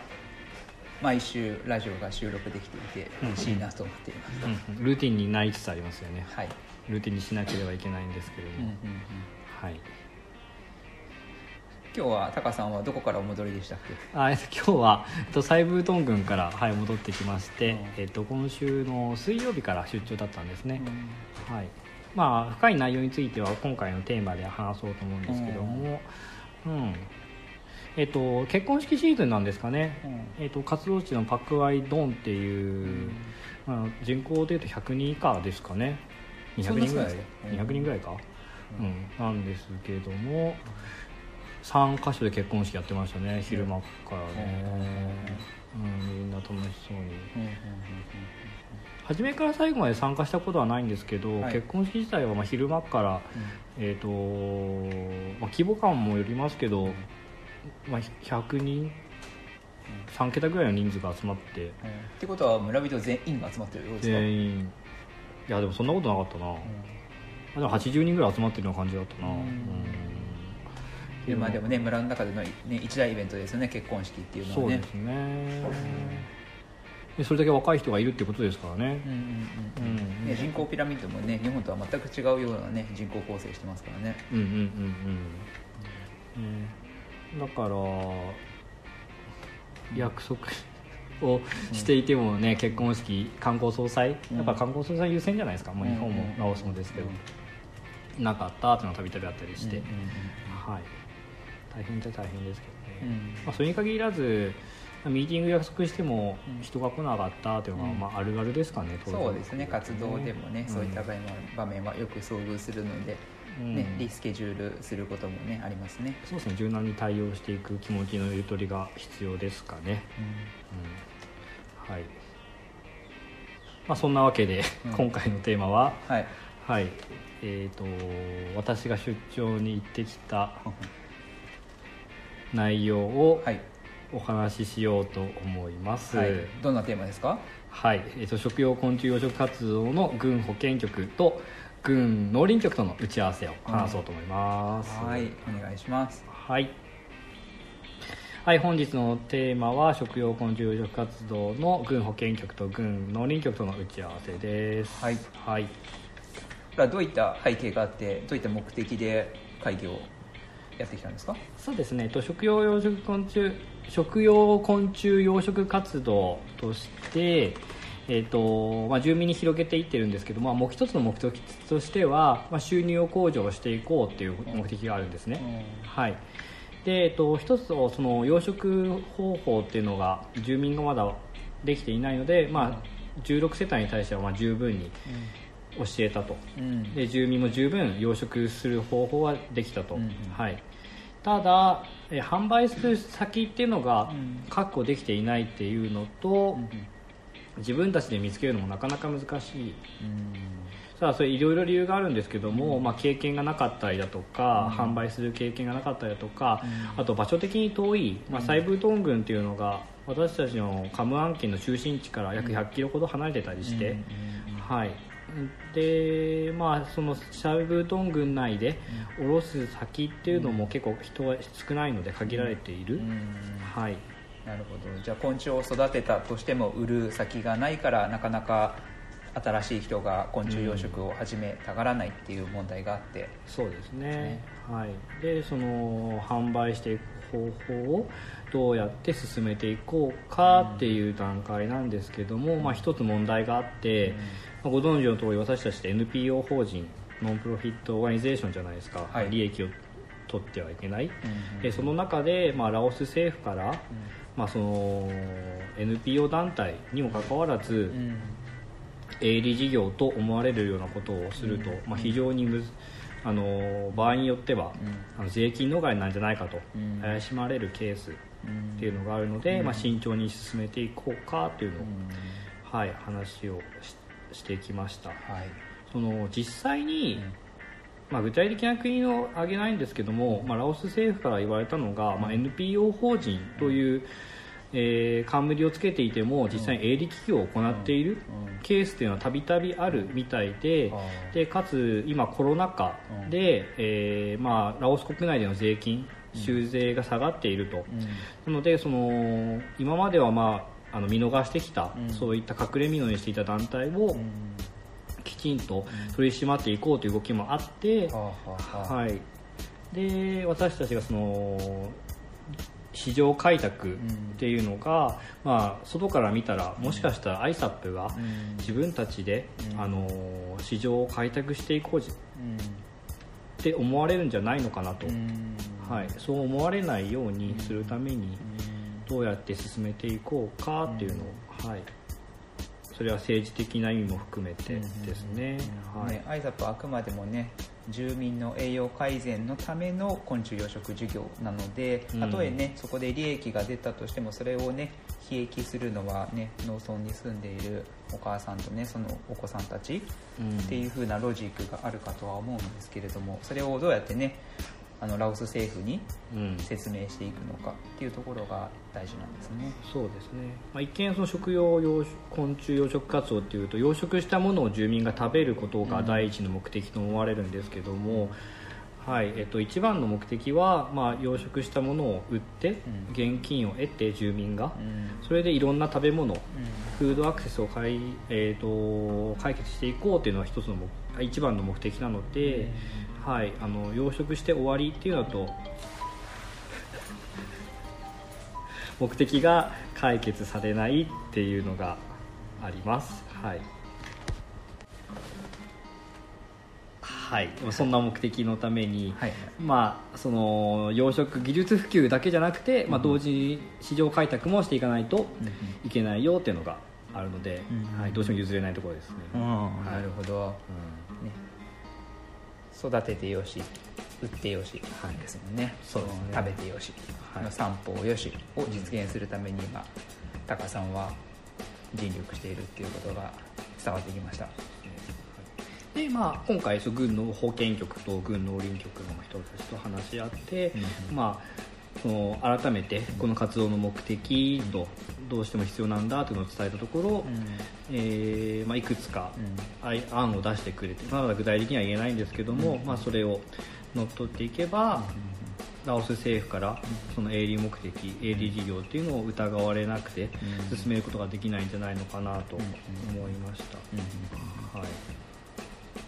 毎週ラジオが収録できていてうん嬉しいなと思っています、うんルーティンになりつつありますよね。はい、ルーティンにしなければいけないんですけれども、うんうんうん。はい。今日はタカさんはどこからお戻りでしたっけ？あえっと今日は、えっと、サイブートン郡から、はい、戻ってきまして、うん。えっと、今週の水曜日から出張だったんですね、はいまあ、深い内容については今回のテーマで話そうと思うんですけども、うん。えっと、結婚式シーズンなんですかね、えっと、活動地のパクワイドンっていう、まあ、人口でいうと100人以下ですかね。200人ぐらい？うん200人ぐらいか、ううん。んなんですけども。3箇所で結婚式やってましたね。昼間からね、うん、みんな楽しそうに。うんうんうん初めから最後まで参加したことはないんですけど、はい。結婚式自体はまあ昼間から、えーとまあ、規模感もよりますけど、まあ、100人3桁ぐらいの人数が集まって。うん。ってことは村人全員が集まってるようですか、全員。いやでもそんなことなかったな、あでも80人ぐらい集まってるような感じだったな。うん。でまあ、でもね村の中での、ね、一大イベントですよね結婚式っていうのはね。そうですねでそれだけ若い人がいるってことですからね。人口ピラミッドもね日本とは全く違うようなね人口構成してますからね。うんうんうんうん、ね、だから約束をしていてもね、結婚式観光総裁、うん。やっぱ観光総裁優先じゃないですか、もう日本もうんラオスもですけど、なかったっていうのがたびたびあったりして、うんはい。大変っちゃ大変ですけどね、うんうん。まあ、それに限らずミーティング約束してもうん人が来なかったっていうのが、うん。まあ、あるあるですかね当然。そうですね活動でもね、うん。そういった場面は場面はよく遭遇するので、うん。ねリスケジュールすることもねありますね、そうですね柔軟に対応していく気持ちのゆとりが必要ですかね、うん、はい。まあそんなわけで、うん。今回のテーマははい。はい。えー、と私が出張に行ってきた内容をはい、お話ししようと思います、はい、どんなテーマですか？はい、えー、と食用昆虫養殖活動の軍保健局と軍農林局との打ち合わせを話そうと思います、はい。お願いします。はい。はい、本日のテーマは食用昆虫養殖活動の軍保健局と軍農林局との打ち合わせです。はい。はい。これはどういった背景があってどういった目的で会議をやってきたんですか？そうですね。と食用養殖昆虫食用昆虫養殖活動として。えーとまあ、住民に広げていってるんですけど、まあ、もう一つの目的としては、まあ、収入を向上していこうっていう目的があるんですね、はい。でえっと、一つのその養殖方法っていうのが住民がまだできていないので、まあ、16世帯に対してはまあ十分に教えたと。うん。で住民も十分養殖する方法はできたと、うんうん。はい、ただえ販売する先っていうのがうん。確保できていないっていうのと、自分たちで見つけるのもなかなか難しい。うん。ただそれいろいろ理由があるんですけども、まあ、経験がなかったりだとか、販売する経験がなかったりだとか、あと場所的に遠い、まあ、サイブートン郡っていうのが私たちのカムアン県の中心地から約100キロほど離れてたりして、はいでまあそのシャイブートン郡内で下ろす先っていうのも結構人は少ないので限られている、うん。はい。なるほど。じゃあ昆虫を育てたとしても売る先がないからなかなか新しい人が昆虫養殖を始めたがらないっていう問題があって、そうですね、はい、でその販売していく方法をどうやって進めていこうかっていう段階なんですけども、まあ、一つ問題があって、まあご存知の通り私たちって NPO 法人ノンプロフィットオーガニゼーションじゃないですか、はい。利益を取ってはいけない、うんでその中で、まあ、ラオス政府から、まあ、その NPO 団体にもかかわらず、うん。営利事業と思われるようなことをすると、まあ、非常にむずあの場合によっては、あの税金逃れなんじゃないかとうん。怪しまれるケースうんっていうのがあるので、まあ、慎重に進めていこうかというのを、うん。はい、話をししてきました。はい。その実際に、まあ、具体的な国を挙げないんですけども、まあ、ラオス政府から言われたのが、まあ、NPO 法人という、えー冠をつけていても実際に営利企業を行っているうん。ケースというのはたびたびあるみたいででかつ今コロナ禍で、えーまあ、ラオス国内での税金収税が下がっていると、うん。なのでその今までは、まあ、あの見逃してきた、うん。そういった隠れ蓑にしていた団体をうん。きちんと取り締まっていこうという動きもあって、はい、で私たちがその市場開拓っていうのが、まあ、外から見たらもしかしたら ISAP がうん。自分たちで、うん。あの市場を開拓していこうって思われるんじゃないのかなと、うん。はい、そう思われないようにするためにどうやって進めていこうかっていうのを、はい、それは政治的な意味も含めてですね。はい。ね、アイザップはあくまでもね住民の栄養改善のための昆虫養殖事業なのでうん。たとえねそこで利益が出たとしてもそれをね悲益するのはね農村に住んでいるお母さんとねそのお子さんたちうん。っていう風なロジックがあるかとは思うんですけれどもそれをどうやってねあのラオス政府にうん。説明していくのかっていうところが大事なんですね。そうですね、まあ、一見その食用養殖昆虫養殖活動っていうと養殖したものを住民が食べることが第一の目的と思われるんですけども、はい。えっと、一番の目的は、まあ、養殖したものを売ってうん現金を得て住民がうん。それでいろんな食べ物うフードアクセスを解,、えー、と解決していこうというのは一つの目一番の目的なので、はい、あの養殖して終わりっていうのと 目的が解決されないっていうのがあります。はい。はい、そんな目的のために、はい。まあ、その養殖技術普及だけじゃなくて、まあ、同時に市場開拓もしていかないといけないよっていうのがあるので、うん。はい、どうしても譲れないところですね、うんはいなるほど、ね、育ててよし売ってよしですもんね,、そうですね。食べてよし、はい。の散歩よしを実現するために今タカさんは尽力しているっていうことが伝わってきました。でまあ、今回軍の保健局と軍農林局の人たちと話し合って、うん。まあ、その改めてこの活動の目的とどうしても必要なんだというのを伝えたところ、えーまあ、いくつか愛案を出してくれてまだ具体的には言えないんですけども、まあ、それを乗っ取っていけば、ラオス政府からその営利目的営利事業っていうのを疑われなくてうん。進めることができないんじゃないのかなと思いました、はい。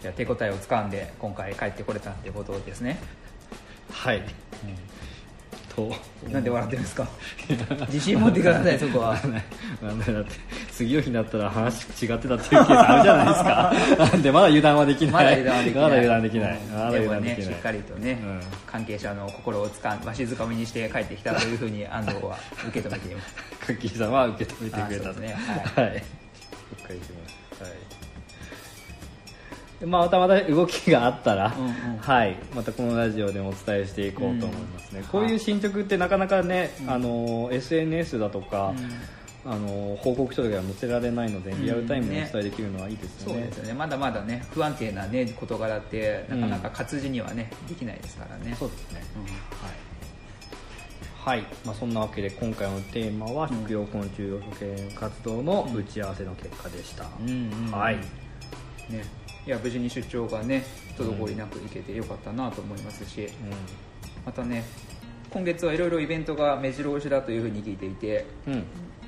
じゃあ手応えをつかんで今回帰ってこれたってことですね、はい、と。なんで笑ってるんですか？自信持ってください。そこは。なんだだって。次の日になったら話違ってたっていうケースあるじゃないですか。なんでまだ油断はできない。まだ油断はできない。まだ油断できない。うん。まだ油断できない。でもねしっかりとね、うん。関係者の心をつかんわしづかみにして帰ってきたというふうに安藤は受け止めています。カッキーさんは受け止めてくれたあそうですね。はい。はいまあ、またまた動きがあったら、うんうん。はい、またこのラジオでもお伝えしていこうと思いますね、うんこういう進捗ってなかなかね、あの SNS だとか、あの報告書とかは載せられないのでリアルタイムにお伝えできるのはいいですよね,、そうですよね。まだまだね不安定なね事柄ってなかなか活字にはね、できないですからね。そうですね。うん。はい、はい。まあ、そんなわけで今回のテーマはうん。食用昆虫養殖活動の打ち合わせの結果でした、うんうん。はい。ねいや無事に出張がね滞りなく行けてよかったなと思いますし、またね今月はいろいろイベントが目白押しだというふうに聞いていてうん。うん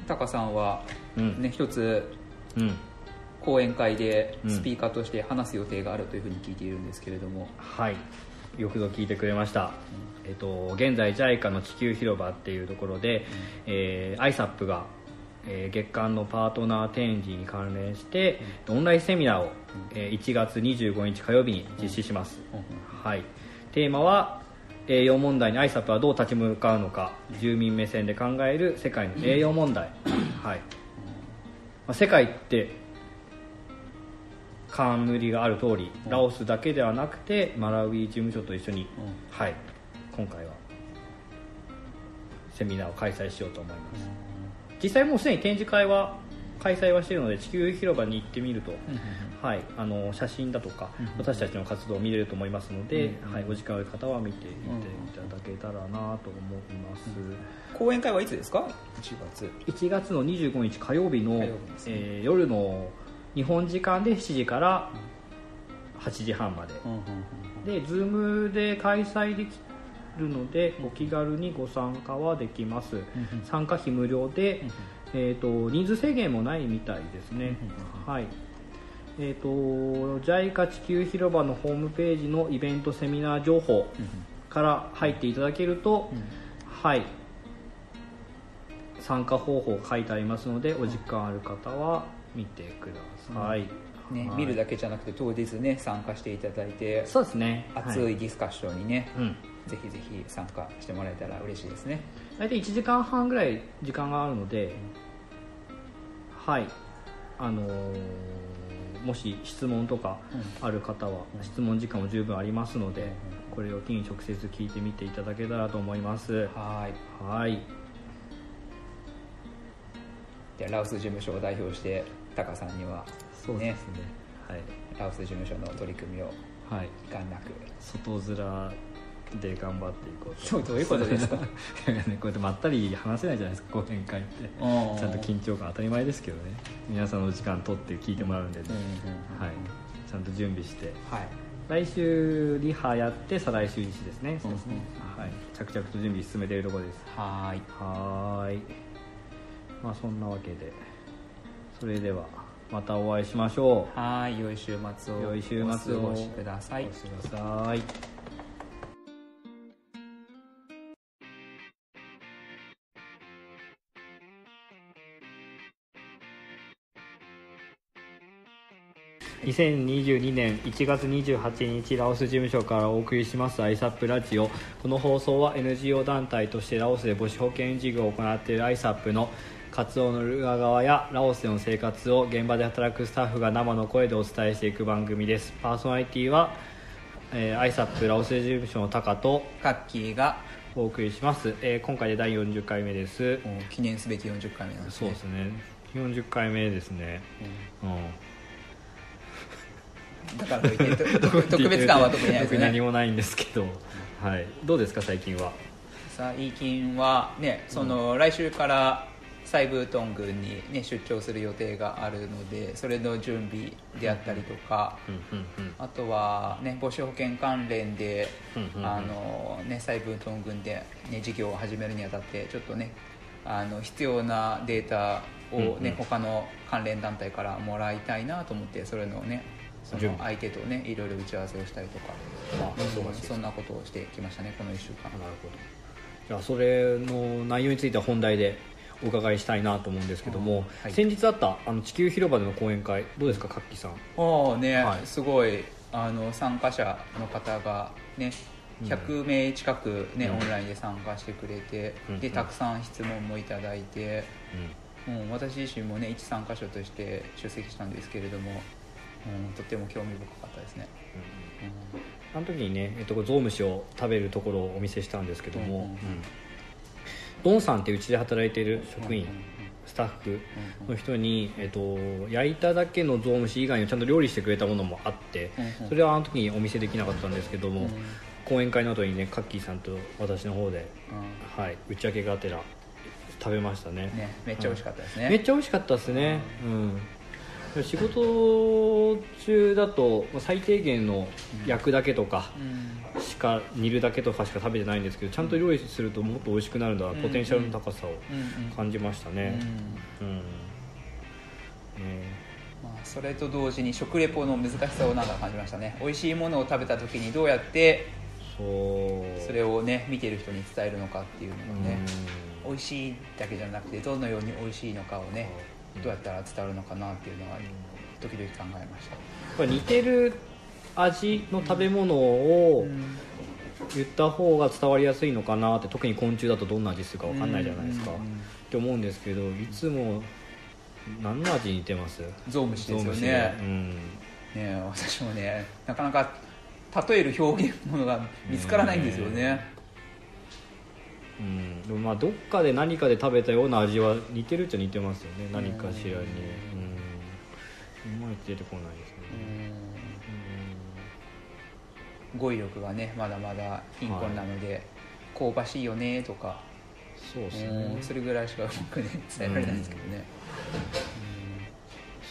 タカさんはうん。ね一つうん。講演会でうん。スピーカーとして話す予定があるというふうに聞いているんですけれども、はい。よくぞ聞いてくれました、えっと、現在 JICA の地球広場っていうところで、えー、ISAP が、えー月間のパートナー展示に関連して、オンラインセミナーを、えー1月25日火曜日に実施します、はい、テーマは栄養問題に ISAP はどう立ち向かうのか住民目線で考える世界の栄養問題、はい。まあ、世界って冠がある通りうん。ラオスだけではなくてマラウィ事務所と一緒に、うん。はい、今回はセミナーを開催しようと思います実際もうすでに展示会は開催はしているので地球広場に行ってみると、はい、あの写真だとかうん私たちの活動を見れると思いますので、うんはい、お時間ある方は見ていていただけたらなと思います、講演会はいつですか？1月。1月の25日火曜日のね。えー夜の日本時間で7時から8時半まで。で Zoom で開催できるのでお気軽にご参加はできます。参加費無料で、えー、と人数制限もないみたいですね、はい。えー、と JICA 地球広場のホームページのイベントセミナー情報から入っていただけると、はい。参加方法書いてありますのでお時間ある方は見てください、ね、はい。見るだけじゃなくて当日ね参加していただいてそうですね。熱はい。いディスカッションにね、うんぜひぜひ参加してもらえたら嬉しいですね。大体1時間半ぐらい時間があるので、はい。あのーもし質問とかある方はうん質問時間も十分ありますのでうんこれを機に直接聞いてみていただけたらと思います。はい。はい。でラオス事務所を代表してタカさんにはそうですね。ラオス事務所の取り組みをはい、はい、いかんなく。外面で頑張っていこうと。どういうことですか？こうやってまったり話せないじゃないですか講演会って。ちゃんと緊張感当たり前ですけどね。皆さんのお時間取って聞いてもらうんでね、はい、ちゃんと準備して。はい。来週リハやって再来週日ですね、うんうん。はい、着々と準備進めているところです。はーい。はーい。まあそんなわけで。それではまたお会いしましょう。はーい。良い週末を良い週末をお過ごしください。お過ごしください2022年1月28日ラオス事務所からお送りします ISAP ラジオ。この放送は NGO 団体としてラオスで母子保健事業を行っている ISAP の活動の裏側やラオスでの生活を現場で働くスタッフが生の声でお伝えしていく番組です。パーソナリティは、えー、ISAP ラオス事務所のタカとカッキーがお送りします、えー今回で第40回目です。記念すべき40回目なんですね。そうですね。40回目ですね。うん。うんだからといって特 特別感は特にないです特に何ねもないんですけど、はい、どうですか最近は？最近はねその、来週からサイブートン郡に、ね、出張する予定があるのでそれの準備であったりとか、うんうんうんあとは、ね、母子保険関連で、うんうんうん。あのね、サイブートン郡で、ね、事業を始めるにあたってちょっとねあの必要なデータを、ねうんうん。他の関連団体からもらいたいなと思ってそれのねその相手とねいろいろ打ち合わせをしたりとか、あうん忙しいそんなことをしてきましたねこの1週間。なるほど。じゃあそれの内容については本題でお伺いしたいなと思うんですけども、はい。先日あったあの地球広場での講演会どうですかカッキーさん？おおね、はい。すごいあの参加者の方がねうん。100名近く、ねうん。オンラインで参加してくれて、うん。でたくさん質問もいただいて、うん、私自身もね一参加者として出席したんですけれども、うん、とっても興味深かったですね、あの時にね、えっと、ゾウムシを食べるところをお見せしたんですけども、うんうんうん。ドンさんっていううちで働いている職員、うんうんススタッフの人に、えっと、焼いただけのゾウムシ以外にちゃんと料理してくれたものもあってうんそれはあの時にお見せできなかったんですけども、うん講演会の後にねカッキーさんと私の方で、うはい、打ち上げがてら食べましたね。んねめっちゃ美味しかったですね、めっちゃ美味しかったですね、うん、仕事中だとまあ最低限の焼くだけとかうん。しか煮るだけとかしか食べてないんですけどちゃんと料理するともっと美味しくなるんだ、うん。ポテンシャルの高さを感じましたね。それと同時に食レポの難しさをなんか感じましたね。美味しいものを食べた時にどうやってそれをね見てる人に伝えるのかっていうのがね。うん。美味しいだけじゃなくてどのように美味しいのかをね。う。んどうやったら伝わるのかなっていうのは時々考えました。やっぱり似てる味の食べ物をうん言った方が伝わりやすいのかなって特に昆虫だとどんな味するか分かんないじゃないですか、って思うんですけどいつも何の味に似てます？ゾウムシですよね。うん。ね私もねなかなか例える表現ものが見つからないんですよね。うん、でもまあどっかで何かで食べたような味は似てるっちゃ似てますよね。何かしらに。うん。うまい出てこないですね。うん。語彙力がねまだまだ貧困なので、香ばしいよねとか、そうですうん。ねそれぐらいしかうまくね伝えられないんですけどね、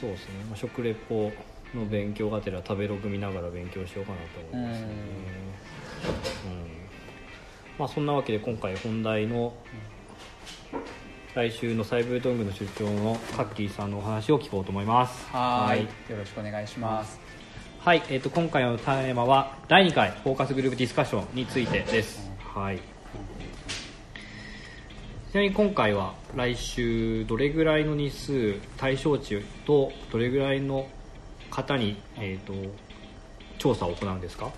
そうですね、まあ、食レポの勉強がてら食べログ見ながら勉強しようかなと思いますね。うんまあそんなわけで今回本題の来週のサイブルトングの出張のカッキーさんのお話を聞こうと思います。はーい。はい。よろしくお願いします、はい、えー、と今回のテーマは第2回フォーカスグループディスカッションについてです、はい、ちなみに今回は来週どれぐらいの日数対象値とどれぐらいの方に、えー、と調査を行うんですか？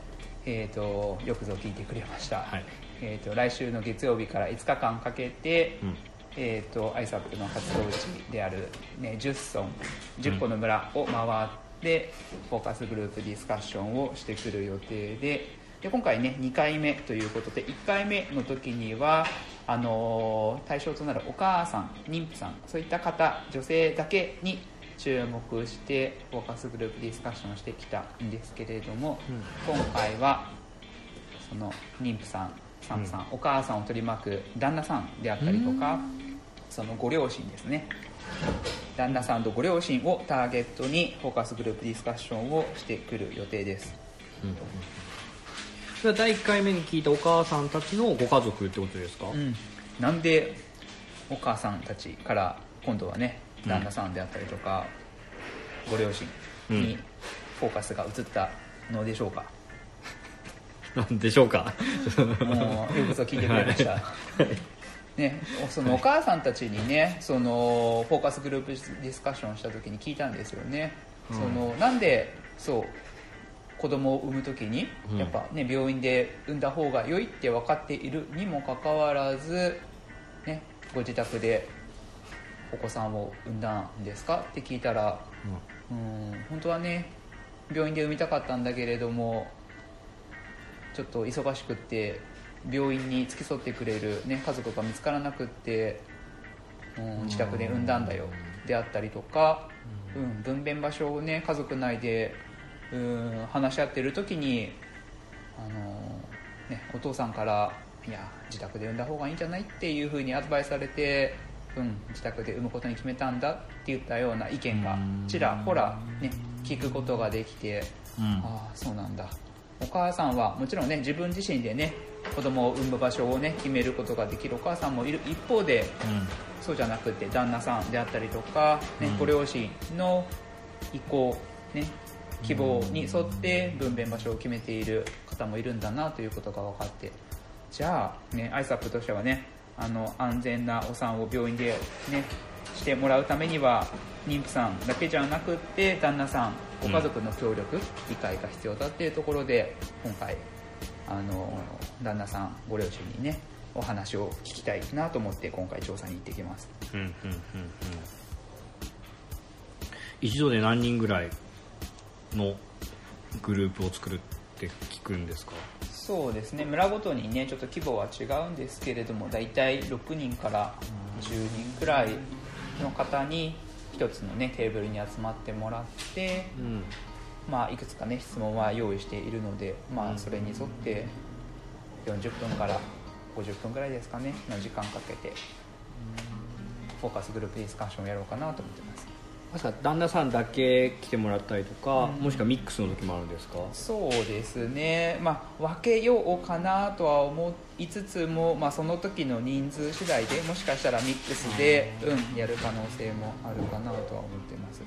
えー、とよくぞ聞いてくれました、はい、えー、と来週の月曜日から5日間かけて、うん。えー、と ISAP の活動地である、ね、10村10個の村を回って、フォーカスグループディスカッションをしてくる予定でで今回ね2回目ということで1回目の時にはあのー対象となるお母さん妊婦さんそういった方女性だけに注目してフォーカスグループディスカッションをしてきたんですけれども、今回はその妊婦さん産婦さん、お母さんを取り巻く旦那さんであったりとかそのご両親ですね。旦那さんとご両親をターゲットにフォーカスグループディスカッションをしてくる予定です。うん。それは第1回目に聞いたお母さんたちのご家族ってことですか、うん。なんでお母さんたちから今度はね旦那さんであったりとか、ご両親にフォーカスが移ったのでしょうか、な んでしょうか？もうよくぞ聞いてくれました、ね、そのお母さんたちにねそのフォーカスグループディスカッションした時に聞いたんですよね、うん。そのなんでそう子供を産む時にうん。やっぱね病院で産んだ方が良いって分かっているにもかかわらず、ね、ご自宅でお子さんを産んだんですか？って聞いたらうん本当はね病院で産みたかったんだけれどもちょっと忙しくって病院に付き添ってくれる、ね、家族が見つからなくって、うん、自宅で産んだんだよであったりとか、うん、分娩場所をね家族内で、うん、話し合ってる時にあの、ね、お父さんから「いや自宅で産んだ方がいいんじゃない?」っていうふうにアドバイスされて、うん、自宅で産むことに決めたんだって言ったような意見がちらほら、ね、聞くことができて。うんああそうなんだお母さんはもちろんね自分自身でね子供を産む場所をね決めることができるお母さんもいる。一方でそうじゃなくて旦那さんであったりとか、ねうん。ご両親の意向、ね、希望に沿って分娩場所を決めている方もいるんだなということが分かって。じゃあ、ね、アイサップとしてはねあの安全なお産を病院で、ね、してもらうためには妊婦さんだけじゃなくって旦那さんご家族の協力、理解が必要だっていうところで今回あの旦那さんご両親にねお話を聞きたいなと思って今回調査に行ってきます。うんうんうんうん一度で何人ぐらいのグループを作るって聞くんですか？そうですね。村ごとにねちょっと規模は違うんですけれども大体6人から10人くらいの方に一つのねテーブルに集まってもらって、うん。まあ、いくつかね質問は用意しているので、まあ、それに沿って40分から50分ぐらいですかねの時間かけてフォーカスグループディスカッションをやろうかなと思ってます確か旦那さんだけ来てもらったりとか、うん。もしくはミックスの時もあるんですか？そうですね、まあ、分けようかなとは思いつつも、まあ、その時の人数次第でもしかしたらミックスで、うん、やる可能性もあるかなとは思ってます、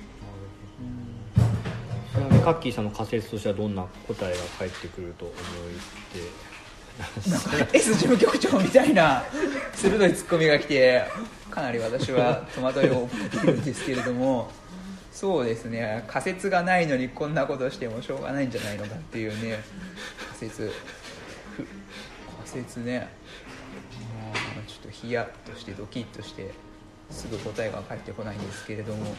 ちなみにカッキーさんの仮説としてはどんな答えが返ってくると思いなんか S 事務局長みたいな鋭いツッコミが来てかなり私は戸惑いを覚えているんですけれどもそうですね。仮説がないのにこんなことしてもしょうがないんじゃないのかっていうね。仮説。ふ仮説ね。ちょっとヒヤッとしてドキッとしてすぐ答えが返ってこないんですけれども、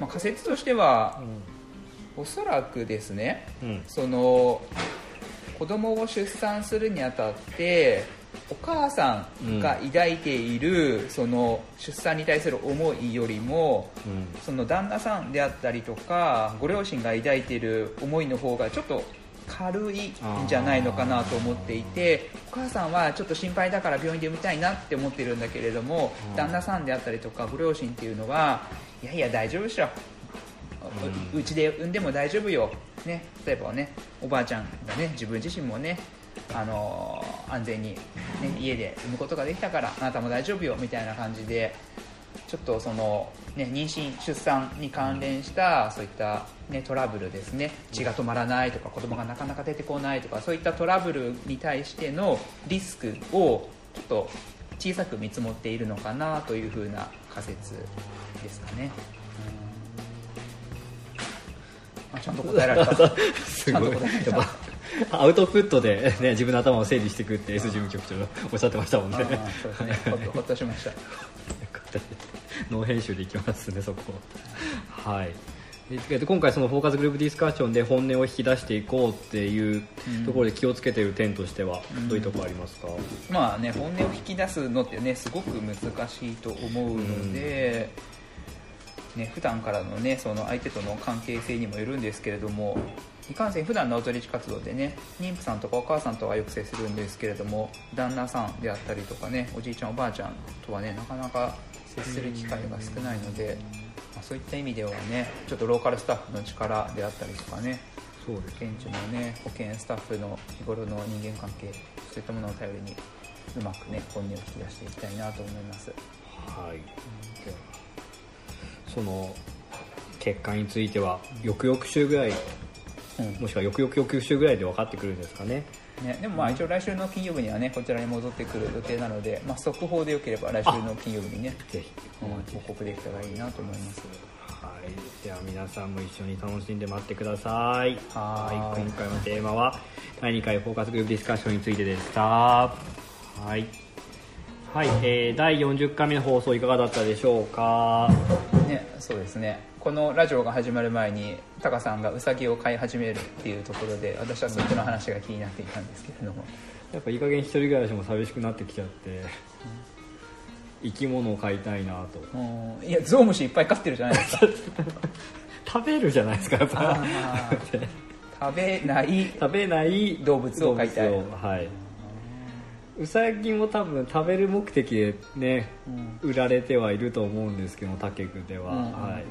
まあ、仮説としてはおそらくですねうん。うん。その子供を出産するにあたってお母さんが抱いている、その出産に対する思いよりもうん。その旦那さんであったりとかご両親が抱いている思いの方がちょっと軽いんじゃないのかなと思っていてお母さんはちょっと心配だから病院で産みたいなって思ってるんだけれどもうん。旦那さんであったりとかご両親っていうのはいやいや大丈夫でしょ。ううちで産んでも大丈夫よ、ね、例えばねおばあちゃんがね自分自身もねあのー安全に、ね、家で産むことができたからあなたも大丈夫よみたいな感じでちょっとその、ね、妊娠出産に関連したそういった、ね、トラブルですね。血が止まらないとか子供がなかなか出てこないとかそういったトラブルに対してのリスクをちょっと小さく見積もっているのかなというふうな仮説ですかね。あちゃんと答えられた。すごい。ちゃんと答えられたアウトプットで、ね、自分の頭を整理していくって S 事務局長おっしゃってましたもんね。そうですね。ほっとしました。ノー編集でいきますねそこ。はい。えっと今回そのフォーカスグループディスカッションで本音を引き出していこうっていうところで気をつけている点としてはどういうところありますか、まあね本音を引き出すのってねすごく難しいと思うので、ね普段からのねその相手との関係性にもよるんですけれどもいかんせん普段のアウトリーチ活動でね妊婦さんとかお母さんとはよく接するんですけれども旦那さんであったりとかねおじいちゃんおばあちゃんとはねなかなか接する機会が少ないので、まあ、そういった意味ではねちょっとローカルスタッフの力であったりとかねそうです。現地のね保健スタッフの日頃の人間関係そういったものを頼りにうまくね本音を引き出していきたいなと思います。はい、その結果については翌々週ぐらいうんもしくは翌々翌週ぐらいで分かってくるんですかね。ね、でもまあ一応来週の金曜日にはねこちらに戻ってくる予定なので、まあ、速報でよければ来週の金曜日にねぜひ。うん報告できたらいいなと思います。はい、では皆さんも一緒に楽しんで待ってください。はーい。今回のテーマは第2回フォーカスグループディスカッションについてでした。はい、はい。えー第40回目の放送いかがだったでしょうか？ねそうですねこのラジオが始まる前にタカさんがウサギを飼い始めるっていうところで私はそっちの話が気になっていたんですけれども。やっぱいい加減一人暮らしも寂しくなってきちゃって生き物を飼いたいなと。うん。いやゾウムシいっぱい飼ってるじゃないですか。食べるじゃないですかやっぱ。食べない。食べない動物を飼いたい。はい。うさぎも多分食べる目的でねうん。売られてはいると思うんですけど他局では、うんうんうん。はい、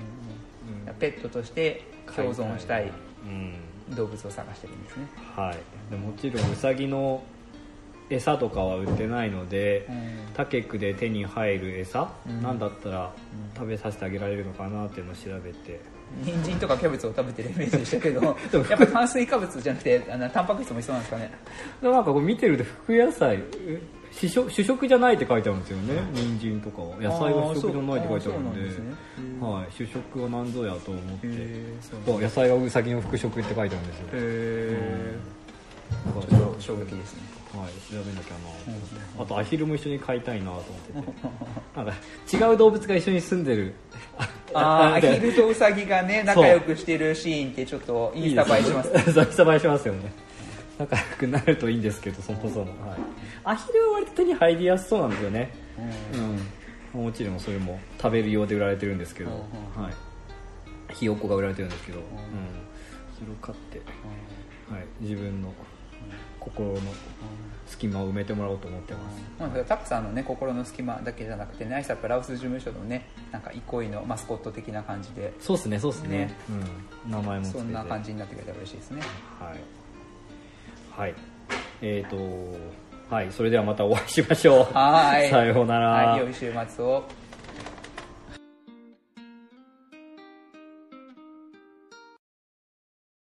ペットとして共存したいうん。動物を探してるんですね、はい、でもちろんうさぎの餌とかは売ってないので、他局で手に入る餌、うん。なんだったらうん。食べさせてあげられるのかなっていうのを調べて。人参とかキャベツを食べてるイメージでしたけど やっぱり炭水化物じゃなくてあのタンパク質も必要なんですかね。なんかこう見てると副野菜え主食主食じゃないって書いてあるんですよね。人参とかは。野菜は主食じゃないって書いてあるんで。ね。はい、主食は何ぞやと思って、野菜はウサギの副食って書いてあるんですよ、へだからちょっと衝撃ですね。はい、調べなきゃなあとアヒルも一緒に飼いたいなと思って。て なんか違う動物が一緒に住んでる。あ あアヒルとウサギがね仲良くしてるシーンってちょっとインスタ映えしますね。インスタ映えしますよね仲良くなるといいんですけどそもそも、はい、アヒルは割と手に入りやすそうなんですよね。うん。うん。もちろんそれも食べる用で売られてるんですけど、うんうんはい、ひよこが売られてるんですけど、うん。ん。それを買って、はい、自分の心の隙間を埋めてもらおうと思ってます、まあ、タクさんのね心の隙間だけじゃなくてねアイサップラウス事務所のねなんか憩いのマスコット的な感じで。そうですねそうですね。ね。うん、名前もそんな感じになってくれたら嬉しいですね。はい、はい、えっ、とはい。それではまたお会いしましょう。はーい。さようなら、はい。良い週末を